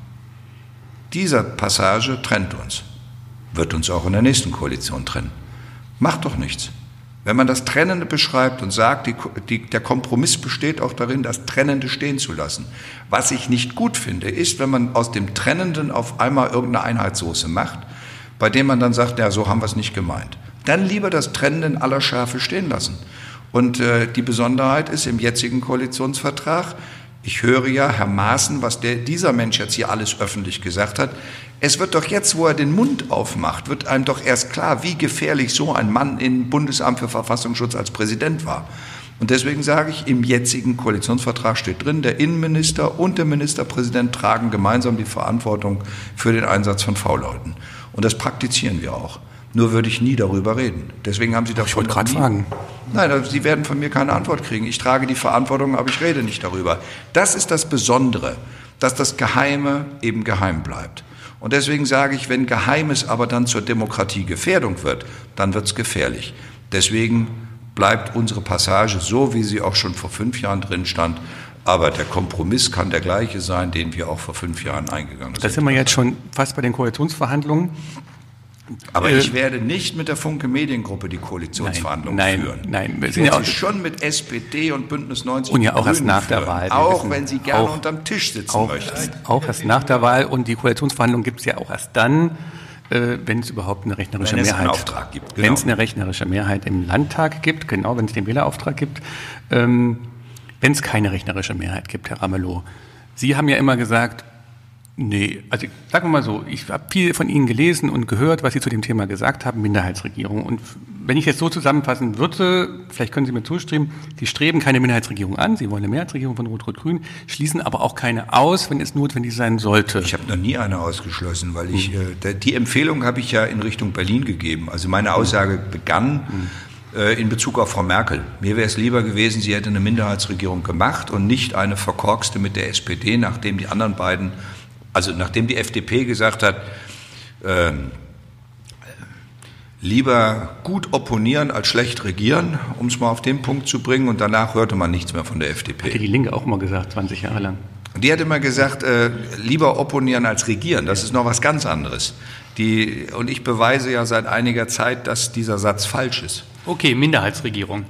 Dieser Passage trennt uns, wird uns auch in der nächsten Koalition trennen. Macht doch nichts. Wenn man das Trennende beschreibt und sagt, die, die, der Kompromiss besteht auch darin, das Trennende stehen zu lassen. Was ich nicht gut finde, ist, wenn man aus dem Trennenden auf einmal irgendeine Einheitssoße macht, bei dem man dann sagt, ja, so haben wir es nicht gemeint. Dann lieber das Trennende in aller Schärfe stehen lassen. Und äh, die Besonderheit ist im jetzigen Koalitionsvertrag, ich höre ja, Herr Maaßen, was der, dieser Mensch jetzt hier alles öffentlich gesagt hat. Es wird doch jetzt, wo er den Mund aufmacht, wird einem doch erst klar, wie gefährlich so ein Mann im Bundesamt für Verfassungsschutz als Präsident war. Und deswegen sage ich, im jetzigen Koalitionsvertrag steht drin, der Innenminister und der Ministerpräsident tragen gemeinsam die Verantwortung für den Einsatz von V-Leuten. Und das praktizieren wir auch. Nur würde ich nie darüber reden. Deswegen haben Sie davon. Ich wollte gerade fragen. Nein, also Sie werden von mir keine Antwort kriegen. Ich trage die Verantwortung, aber ich rede nicht darüber. Das ist das Besondere, dass das Geheime eben geheim bleibt. Und deswegen sage ich, wenn Geheimes aber dann zur Demokratiegefährdung wird, dann wird es gefährlich. Deswegen bleibt unsere Passage so, wie sie auch schon vor fünf Jahren drin stand. Aber der Kompromiss kann der gleiche sein, den wir auch vor fünf Jahren eingegangen sind. Da sind wir jetzt schon fast bei den Koalitionsverhandlungen. Aber äh, ich werde nicht mit der Funke Mediengruppe die Koalitionsverhandlungen nein, führen. Nein, nein. Wir sind ja schon mit SPD und Bündnis 90 Und ja auch erst nach führen, der Wahl. auch wissen, wenn Sie gerne auch, unterm Tisch sitzen auch, möchten. Auch erst nach der Wahl. Und die Koalitionsverhandlungen gibt es ja auch erst dann, äh, wenn es überhaupt eine rechnerische wenn Mehrheit Auftrag gibt. Genau. Wenn es eine rechnerische Mehrheit im Landtag gibt, genau, wenn es den Wählerauftrag gibt. Ähm, wenn es keine rechnerische Mehrheit gibt, Herr Ramelow. Sie haben ja immer gesagt, Nee, also sagen wir mal so, ich habe viel von Ihnen gelesen und gehört, was Sie zu dem Thema gesagt haben, Minderheitsregierung. Und wenn ich jetzt so zusammenfassen würde, vielleicht können Sie mir zustimmen, Sie streben keine Minderheitsregierung an, Sie wollen eine Mehrheitsregierung von Rot-Rot-Grün, schließen aber auch keine aus, wenn es notwendig sein sollte. Ich habe noch nie eine ausgeschlossen, weil ich, mhm. äh, die Empfehlung habe ich ja in Richtung Berlin gegeben. Also meine Aussage begann, mhm. äh, in Bezug auf Frau Merkel. Mir wäre es lieber gewesen, sie hätte eine Minderheitsregierung gemacht und nicht eine verkorkste mit der SPD, nachdem die anderen beiden also nachdem die FDP gesagt hat, äh, lieber gut opponieren als schlecht regieren, um es mal auf den Punkt zu bringen. Und danach hörte man nichts mehr von der FDP. Hatte die Linke auch mal gesagt, 20 Jahre lang. Die hat immer gesagt, äh, lieber opponieren als regieren. Das ist noch was ganz anderes. Die, und ich beweise ja seit einiger Zeit, dass dieser Satz falsch ist. Okay, Minderheitsregierung.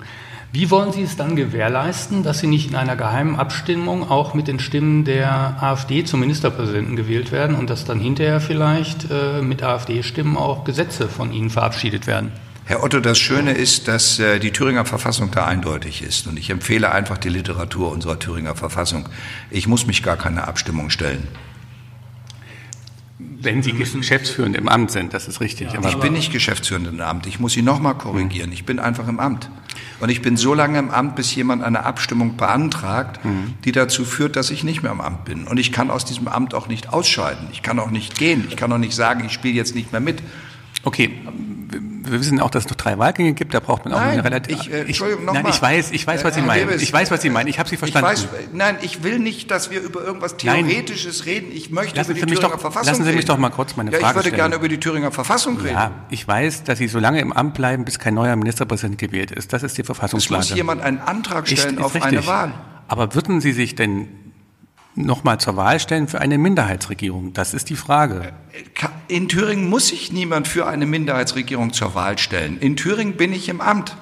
Wie wollen Sie es dann gewährleisten, dass Sie nicht in einer geheimen Abstimmung auch mit den Stimmen der AfD zum Ministerpräsidenten gewählt werden und dass dann hinterher vielleicht äh, mit AfD-Stimmen auch Gesetze von Ihnen verabschiedet werden? Herr Otto, das Schöne ist, dass äh, die Thüringer Verfassung da eindeutig ist. Und ich empfehle einfach die Literatur unserer Thüringer Verfassung. Ich muss mich gar keine Abstimmung stellen. Wenn Sie geschäftsführend im Amt sind, das ist richtig. Ja, ich bin nicht geschäftsführend im Amt. Ich muss Sie nochmal korrigieren. Ich bin einfach im Amt. Und ich bin so lange im Amt, bis jemand eine Abstimmung beantragt, mhm. die dazu führt, dass ich nicht mehr im Amt bin. Und ich kann aus diesem Amt auch nicht ausscheiden. Ich kann auch nicht gehen. Ich kann auch nicht sagen, ich spiele jetzt nicht mehr mit. Okay, wir wissen auch, dass es noch drei Wahlgänge gibt, da braucht man auch nein, eine relativ. Ich, äh, noch nein, mal. ich weiß, ich weiß, was Sie meinen. Ich weiß, was Sie meinen. Ich habe Sie verstanden. Ich weiß, nein, ich will nicht, dass wir über irgendwas Theoretisches nein. reden. Ich möchte lassen über die Thüringer doch, Verfassung reden. Lassen Sie mich reden. doch mal kurz meine ja, Frage Ich würde stellen. gerne über die Thüringer Verfassung reden. Ja, ich weiß, dass Sie so lange im Amt bleiben, bis kein neuer Ministerpräsident gewählt ist. Das ist die Verfassungslage. Es muss jemand einen Antrag stellen ich, auf richtig. eine Wahl. Aber würden Sie sich denn nochmal zur Wahl stellen für eine Minderheitsregierung? Das ist die Frage. In Thüringen muss sich niemand für eine Minderheitsregierung zur Wahl stellen. In Thüringen bin ich im Amt.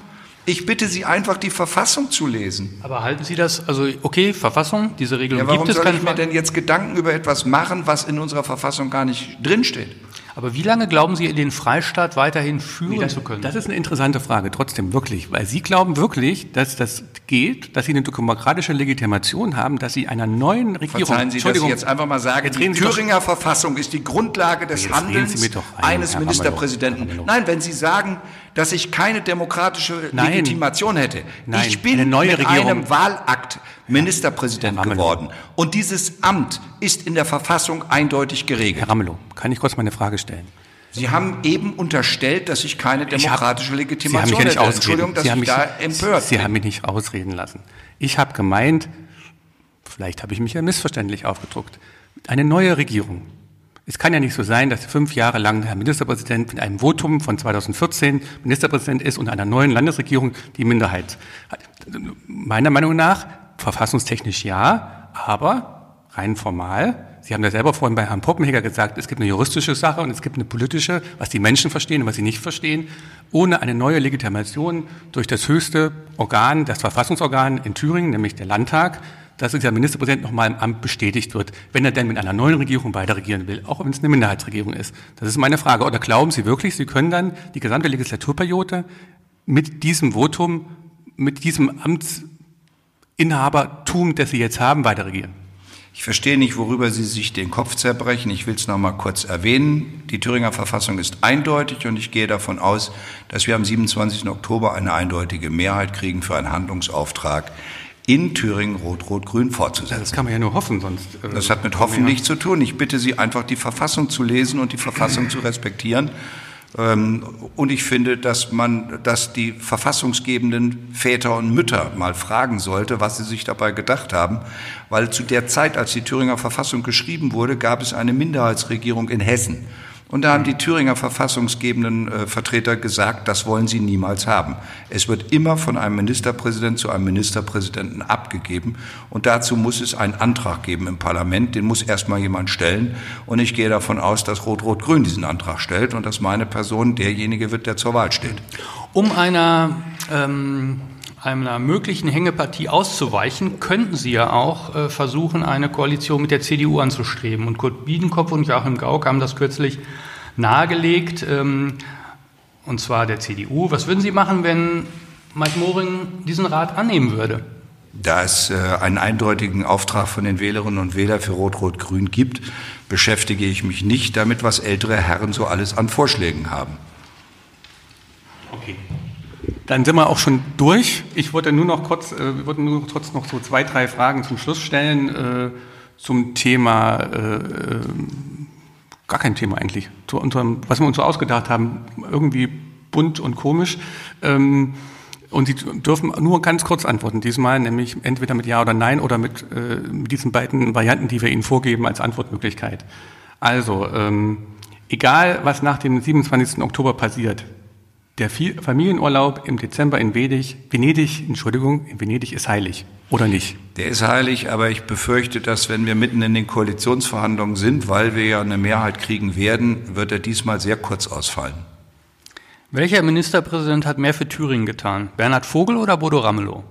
Ich bitte Sie einfach, die Verfassung zu lesen. Aber halten Sie das, also okay, Verfassung, diese Regelung ja, warum gibt es. Warum soll ich mir denn jetzt Gedanken über etwas machen, was in unserer Verfassung gar nicht drinsteht? Aber wie lange glauben Sie, den Freistaat weiterhin führen nee, das, zu können? Das ist eine interessante Frage, trotzdem wirklich. Weil Sie glauben wirklich, dass das geht, dass Sie eine demokratische Legitimation haben, dass Sie einer neuen Regierung... Verzeihen Sie, dass ich jetzt einfach mal sage, die Thüringer Verfassung ist die Grundlage des Handelns ein, eines Ministerpräsidenten. Nein, wenn Sie sagen, dass ich keine demokratische Nein. Legitimation hätte. Nein. Ich bin eine neue mit Regierung. einem Wahlakt Ministerpräsident geworden. Und dieses Amt ist in der Verfassung eindeutig geregelt. Herr Ramelow, kann ich kurz meine Frage stellen? Sie haben eben unterstellt, dass ich keine demokratische hab, Legitimation Sie haben mich hätte. Ja nicht Entschuldigung, dass Sie ich mich, da empört Sie bin. haben mich nicht ausreden lassen. Ich habe gemeint, vielleicht habe ich mich ja missverständlich aufgedruckt, eine neue Regierung. Es kann ja nicht so sein, dass fünf Jahre lang Herr Ministerpräsident mit einem Votum von 2014 Ministerpräsident ist und einer neuen Landesregierung die Minderheit hat. Meiner Meinung nach verfassungstechnisch ja, aber rein formal. Sie haben ja selber vorhin bei Herrn Poppenheger gesagt, es gibt eine juristische Sache und es gibt eine politische, was die Menschen verstehen und was sie nicht verstehen. Ohne eine neue Legitimation durch das höchste Organ, das Verfassungsorgan in Thüringen, nämlich der Landtag, dass dieser Ministerpräsident nochmal im Amt bestätigt wird, wenn er denn mit einer neuen Regierung weiter regieren will, auch wenn es eine Minderheitsregierung ist. Das ist meine Frage. Oder glauben Sie wirklich, Sie können dann die gesamte Legislaturperiode mit diesem Votum, mit diesem Amtsinhabertum, das Sie jetzt haben, weiter regieren? Ich verstehe nicht, worüber Sie sich den Kopf zerbrechen. Ich will es noch mal kurz erwähnen. Die Thüringer Verfassung ist eindeutig und ich gehe davon aus, dass wir am 27. Oktober eine eindeutige Mehrheit kriegen für einen Handlungsauftrag in Thüringen Rot-Rot-Grün fortzusetzen. Das kann man ja nur hoffen, sonst. Äh, das hat mit Hoffen nichts zu tun. Ich bitte Sie einfach, die Verfassung zu lesen und die Verfassung zu respektieren. Ähm, und ich finde, dass man, dass die verfassungsgebenden Väter und Mütter mal fragen sollte, was sie sich dabei gedacht haben, weil zu der Zeit, als die Thüringer Verfassung geschrieben wurde, gab es eine Minderheitsregierung in Hessen. Und da haben die Thüringer verfassungsgebenden äh, Vertreter gesagt, das wollen sie niemals haben. Es wird immer von einem Ministerpräsident zu einem Ministerpräsidenten abgegeben. Und dazu muss es einen Antrag geben im Parlament. Den muss erstmal jemand stellen. Und ich gehe davon aus, dass Rot-Rot-Grün diesen Antrag stellt und dass meine Person derjenige wird, der zur Wahl steht. Um einer ähm einer möglichen Hängepartie auszuweichen, könnten Sie ja auch äh, versuchen, eine Koalition mit der CDU anzustreben. Und Kurt Biedenkopf und Joachim Gauck haben das kürzlich nahegelegt, ähm, und zwar der CDU. Was würden Sie machen, wenn Mike Moring diesen Rat annehmen würde? Da es äh, einen eindeutigen Auftrag von den Wählerinnen und Wählern für Rot-Rot-Grün gibt, beschäftige ich mich nicht damit, was ältere Herren so alles an Vorschlägen haben. Okay. Dann sind wir auch schon durch. Ich wollte nur noch kurz, äh, wollte nur kurz noch so zwei, drei Fragen zum Schluss stellen äh, zum Thema, äh, äh gar kein Thema eigentlich, zu unserem, was wir uns so ausgedacht haben, irgendwie bunt und komisch. Ähm, und Sie dürfen nur ganz kurz antworten diesmal, nämlich entweder mit Ja oder Nein oder mit, äh, mit diesen beiden Varianten, die wir Ihnen vorgeben als Antwortmöglichkeit. Also, ähm, egal was nach dem 27. Oktober passiert, der Familienurlaub im Dezember in Venedig, Venedig, Entschuldigung, in Venedig ist heilig, oder nicht? Der ist heilig, aber ich befürchte, dass wenn wir mitten in den Koalitionsverhandlungen sind, weil wir ja eine Mehrheit kriegen werden, wird er diesmal sehr kurz ausfallen. Welcher Ministerpräsident hat mehr für Thüringen getan? Bernhard Vogel oder Bodo Ramelow?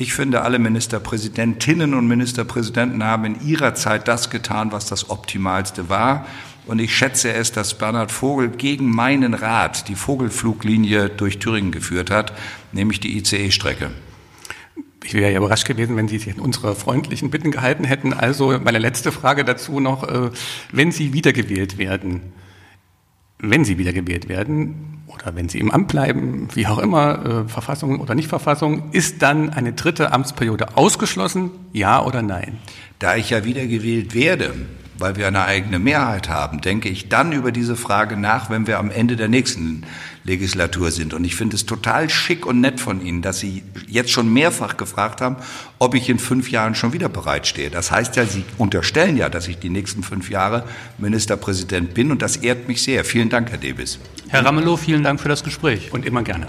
Ich finde, alle Ministerpräsidentinnen und Ministerpräsidenten haben in ihrer Zeit das getan, was das Optimalste war. Und ich schätze es, dass Bernhard Vogel gegen meinen Rat die Vogelfluglinie durch Thüringen geführt hat, nämlich die ICE-Strecke. Ich wäre ja überrascht gewesen, wenn Sie sich an unsere freundlichen Bitten gehalten hätten. Also meine letzte Frage dazu noch, äh, wenn Sie wiedergewählt werden, wenn Sie wiedergewählt werden oder wenn Sie im Amt bleiben, wie auch immer, äh, Verfassung oder nicht Verfassung, ist dann eine dritte Amtsperiode ausgeschlossen, ja oder nein? Da ich ja wiedergewählt werde, weil wir eine eigene Mehrheit haben, denke ich dann über diese Frage nach, wenn wir am Ende der nächsten Legislatur sind. Und ich finde es total schick und nett von Ihnen, dass Sie jetzt schon mehrfach gefragt haben, ob ich in fünf Jahren schon wieder bereitstehe. Das heißt ja, Sie unterstellen ja, dass ich die nächsten fünf Jahre Ministerpräsident bin und das ehrt mich sehr. Vielen Dank, Herr Debis. Herr Ramelow, vielen Dank für das Gespräch. Und immer gerne.